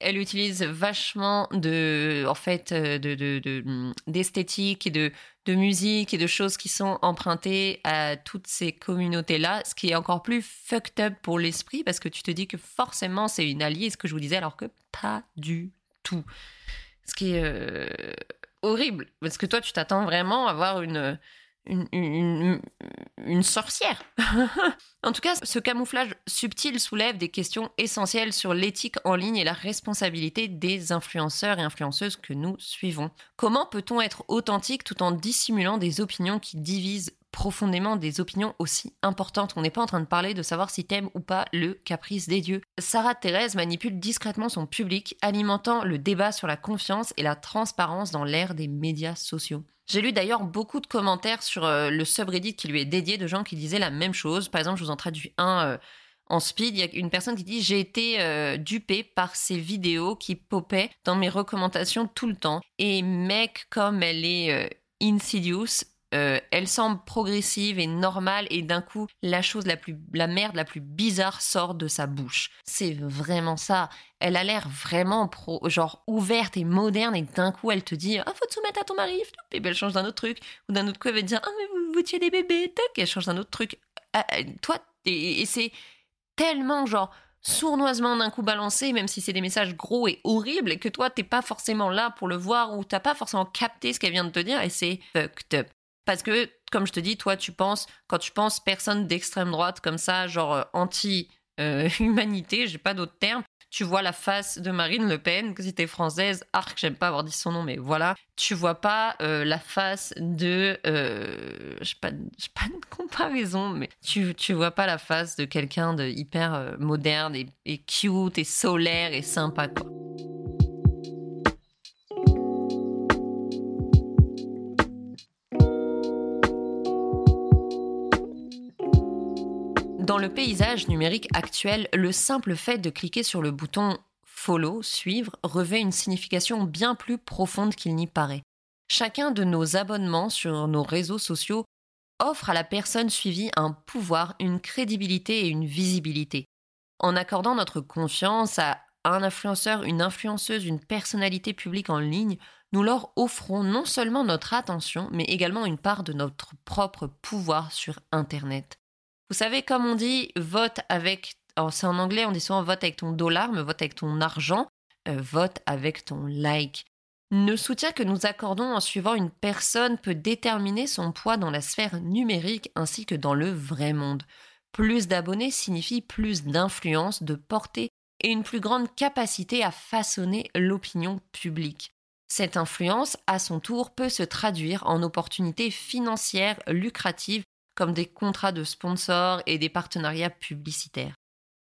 Elle utilise vachement de, en fait, euh, de, de, mm, et de, de musique et de choses qui sont empruntées à toutes ces communautés-là, ce qui est encore plus fucked up pour l'esprit parce que tu te dis que forcément c'est une alliée, ce que je vous disais, alors que pas du tout. Ce qui est euh, horrible, parce que toi, tu t'attends vraiment à voir une, une, une, sorcière. en tout cas, ce camouflage subtil soulève des questions essentielles sur l'éthique en ligne et la responsabilité des influenceurs et influenceuses que nous suivons. Comment peut-on être authentique tout en dissimulant des opinions qui divisent profondément des opinions aussi importantes. On n'est pas en train de parler de savoir si t'aimes ou pas le caprice des dieux. Sarah Thérèse manipule discrètement son public, alimentant le débat sur la confiance et la transparence dans l'ère des médias sociaux. J'ai lu d'ailleurs beaucoup de commentaires sur euh, le subreddit qui lui est dédié de gens qui disaient la même chose. Par exemple, je vous en traduis un euh, en speed. Il y a une personne qui dit J'ai été euh, dupée par ces vidéos qui popaient dans mes recommandations tout le temps. Et mec, comme elle est insidious, euh, elle semble progressive et normale et d'un coup la chose la plus la merde la plus bizarre sort de sa bouche. C'est vraiment ça. Elle a l'air vraiment pro, genre ouverte et moderne et d'un coup elle te dit ah faut te soumettre à ton mari et puis elle change d'un autre truc ou d'un autre coup elle va te dire ah mais vous, tuez des bébés tac elle change d'un autre truc. Ah, euh, toi et, c'est tellement genre sournoisement d'un coup balancé, même si c'est des messages gros et horribles, que toi, t'es pas forcément là pour le voir, ou t'as pas forcément capté ce qu'elle vient de te dire, et c'est fucked up. Parce que, comme je te dis, toi, tu penses, quand tu penses personne d'extrême droite comme ça, genre euh, anti-humanité, j'ai pas d'autre terme, tu vois la face de Marine Le Pen, que si t'es française, arc, j'aime pas avoir dit son nom, mais voilà, tu vois pas euh, la face de, euh, j'ai pas, pas de comparaison, mais tu, tu vois pas la face de quelqu'un de hyper moderne et, et cute et solaire et sympa, quoi. Dans le paysage numérique actuel, le simple fait de cliquer sur le bouton Follow, suivre, revêt une signification bien plus profonde qu'il n'y paraît. Chacun de nos abonnements sur nos réseaux sociaux offre à la personne suivie un pouvoir, une crédibilité et une visibilité. En accordant notre confiance à un influenceur, une influenceuse, une personnalité publique en ligne, nous leur offrons non seulement notre attention, mais également une part de notre propre pouvoir sur Internet. Vous savez, comme on dit, vote avec. C'est en anglais, on dit souvent vote avec ton dollar, mais vote avec ton argent. Euh, vote avec ton like. Le soutien que nous accordons en suivant une personne peut déterminer son poids dans la sphère numérique ainsi que dans le vrai monde. Plus d'abonnés signifie plus d'influence, de portée et une plus grande capacité à façonner l'opinion publique. Cette influence, à son tour, peut se traduire en opportunités financières lucratives comme des contrats de sponsors et des partenariats publicitaires.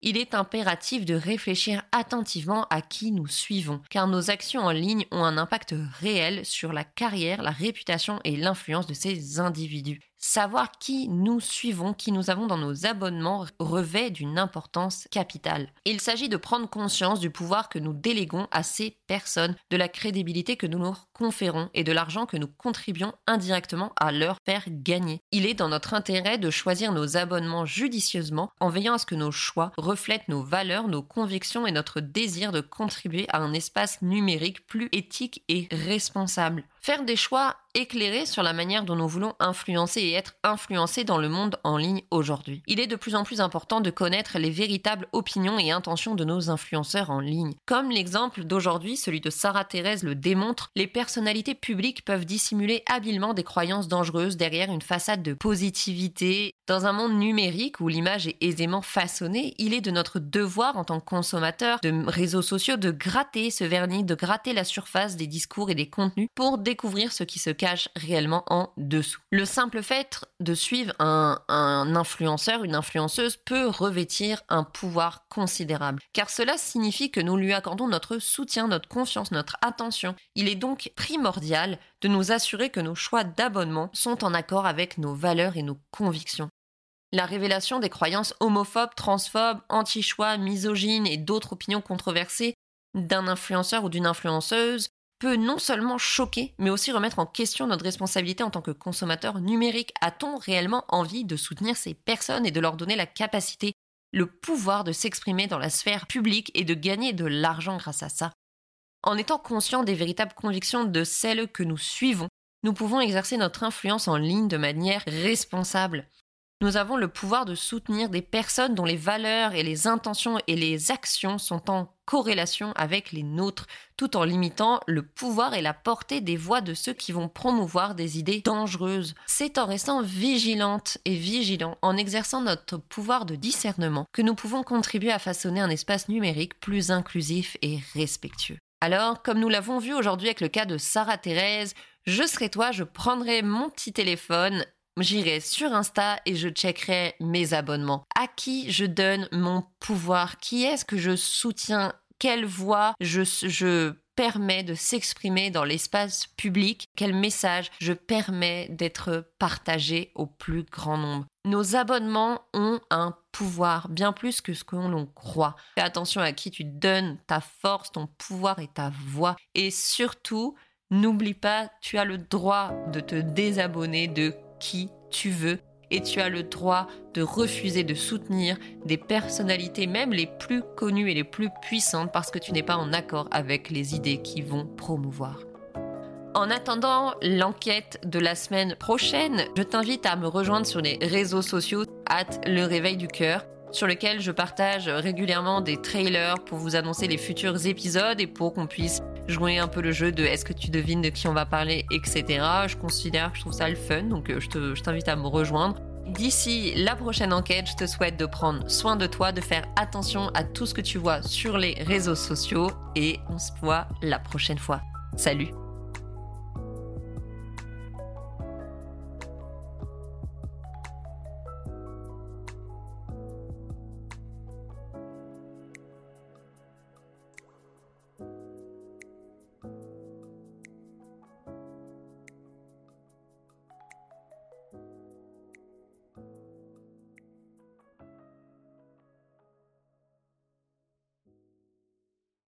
Il est impératif de réfléchir attentivement à qui nous suivons, car nos actions en ligne ont un impact réel sur la carrière, la réputation et l'influence de ces individus. Savoir qui nous suivons, qui nous avons dans nos abonnements revêt d'une importance capitale. Il s'agit de prendre conscience du pouvoir que nous déléguons à ces personnes, de la crédibilité que nous leur conférons et de l'argent que nous contribuons indirectement à leur faire gagner. Il est dans notre intérêt de choisir nos abonnements judicieusement en veillant à ce que nos choix reflètent nos valeurs, nos convictions et notre désir de contribuer à un espace numérique plus éthique et responsable. Faire des choix éclairés sur la manière dont nous voulons influencer et être influencés dans le monde en ligne aujourd'hui. Il est de plus en plus important de connaître les véritables opinions et intentions de nos influenceurs en ligne. Comme l'exemple d'aujourd'hui, celui de Sarah Thérèse le démontre, les personnalités publiques peuvent dissimuler habilement des croyances dangereuses derrière une façade de positivité. Dans un monde numérique où l'image est aisément façonnée, il est de notre devoir en tant que consommateur de réseaux sociaux de gratter ce vernis, de gratter la surface des discours et des contenus pour découvrir ce qui se cache réellement en dessous. Le simple fait de suivre un, influenceur, une influenceuse peut revêtir un pouvoir considérable, car cela signifie que nous lui accordons notre soutien, notre confiance, notre attention. Il est donc primordial de nous assurer que nos choix d'abonnement sont en accord avec nos valeurs et nos convictions. La révélation des croyances homophobes, transphobes, anti-choix, misogynes et d'autres opinions controversées d'un influenceur ou d'une influenceuse peut non seulement choquer, mais aussi remettre en question notre responsabilité en tant que consommateur numérique. A-t-on réellement envie de soutenir ces personnes et de leur donner la capacité, le pouvoir de s'exprimer dans la sphère publique et de gagner de l'argent grâce à ça? En étant conscient des véritables convictions de celles que nous suivons, nous pouvons exercer notre influence en ligne de manière responsable. Nous avons le pouvoir de soutenir des personnes dont les valeurs et les intentions et les actions sont en corrélation avec les nôtres, tout en limitant le pouvoir et la portée des voix de ceux qui vont promouvoir des idées dangereuses. C'est en restant vigilante et vigilant, en exerçant notre pouvoir de discernement, que nous pouvons contribuer à façonner un espace numérique plus inclusif et respectueux. Alors, comme nous l'avons vu aujourd'hui avec le cas de Sarah Thérèse, je serai toi, je prendrai mon petit téléphone J'irai sur Insta et je checkerai mes abonnements. À qui je donne mon pouvoir? Qui est-ce que je soutiens? Quelle voix je, je permets de s'exprimer dans l'espace public, quel message je permets d'être partagé au plus grand nombre? Nos abonnements ont un pouvoir bien plus que ce que l'on croit. Fais attention à qui tu donnes ta force, ton pouvoir et ta voix. Et surtout, n'oublie pas, tu as le droit de te désabonner de qui tu veux et tu as le droit de refuser de soutenir des personnalités, même les plus connues et les plus puissantes, parce que tu n'es pas en accord avec les idées qui vont promouvoir. En attendant l'enquête de la semaine prochaine, je t'invite à me rejoindre sur les réseaux sociaux, at le réveil du cœur, sur lequel je partage régulièrement des trailers pour vous annoncer les futurs épisodes et pour qu'on puisse jouer un peu le jeu de est-ce que tu devines de qui on va parler, etc. Je considère que je trouve ça le fun, donc euh, je t'invite à me rejoindre. D'ici la prochaine enquête, je te souhaite de prendre soin de toi, de faire attention à tout ce que tu vois sur les réseaux sociaux et on se voit la prochaine fois. Salut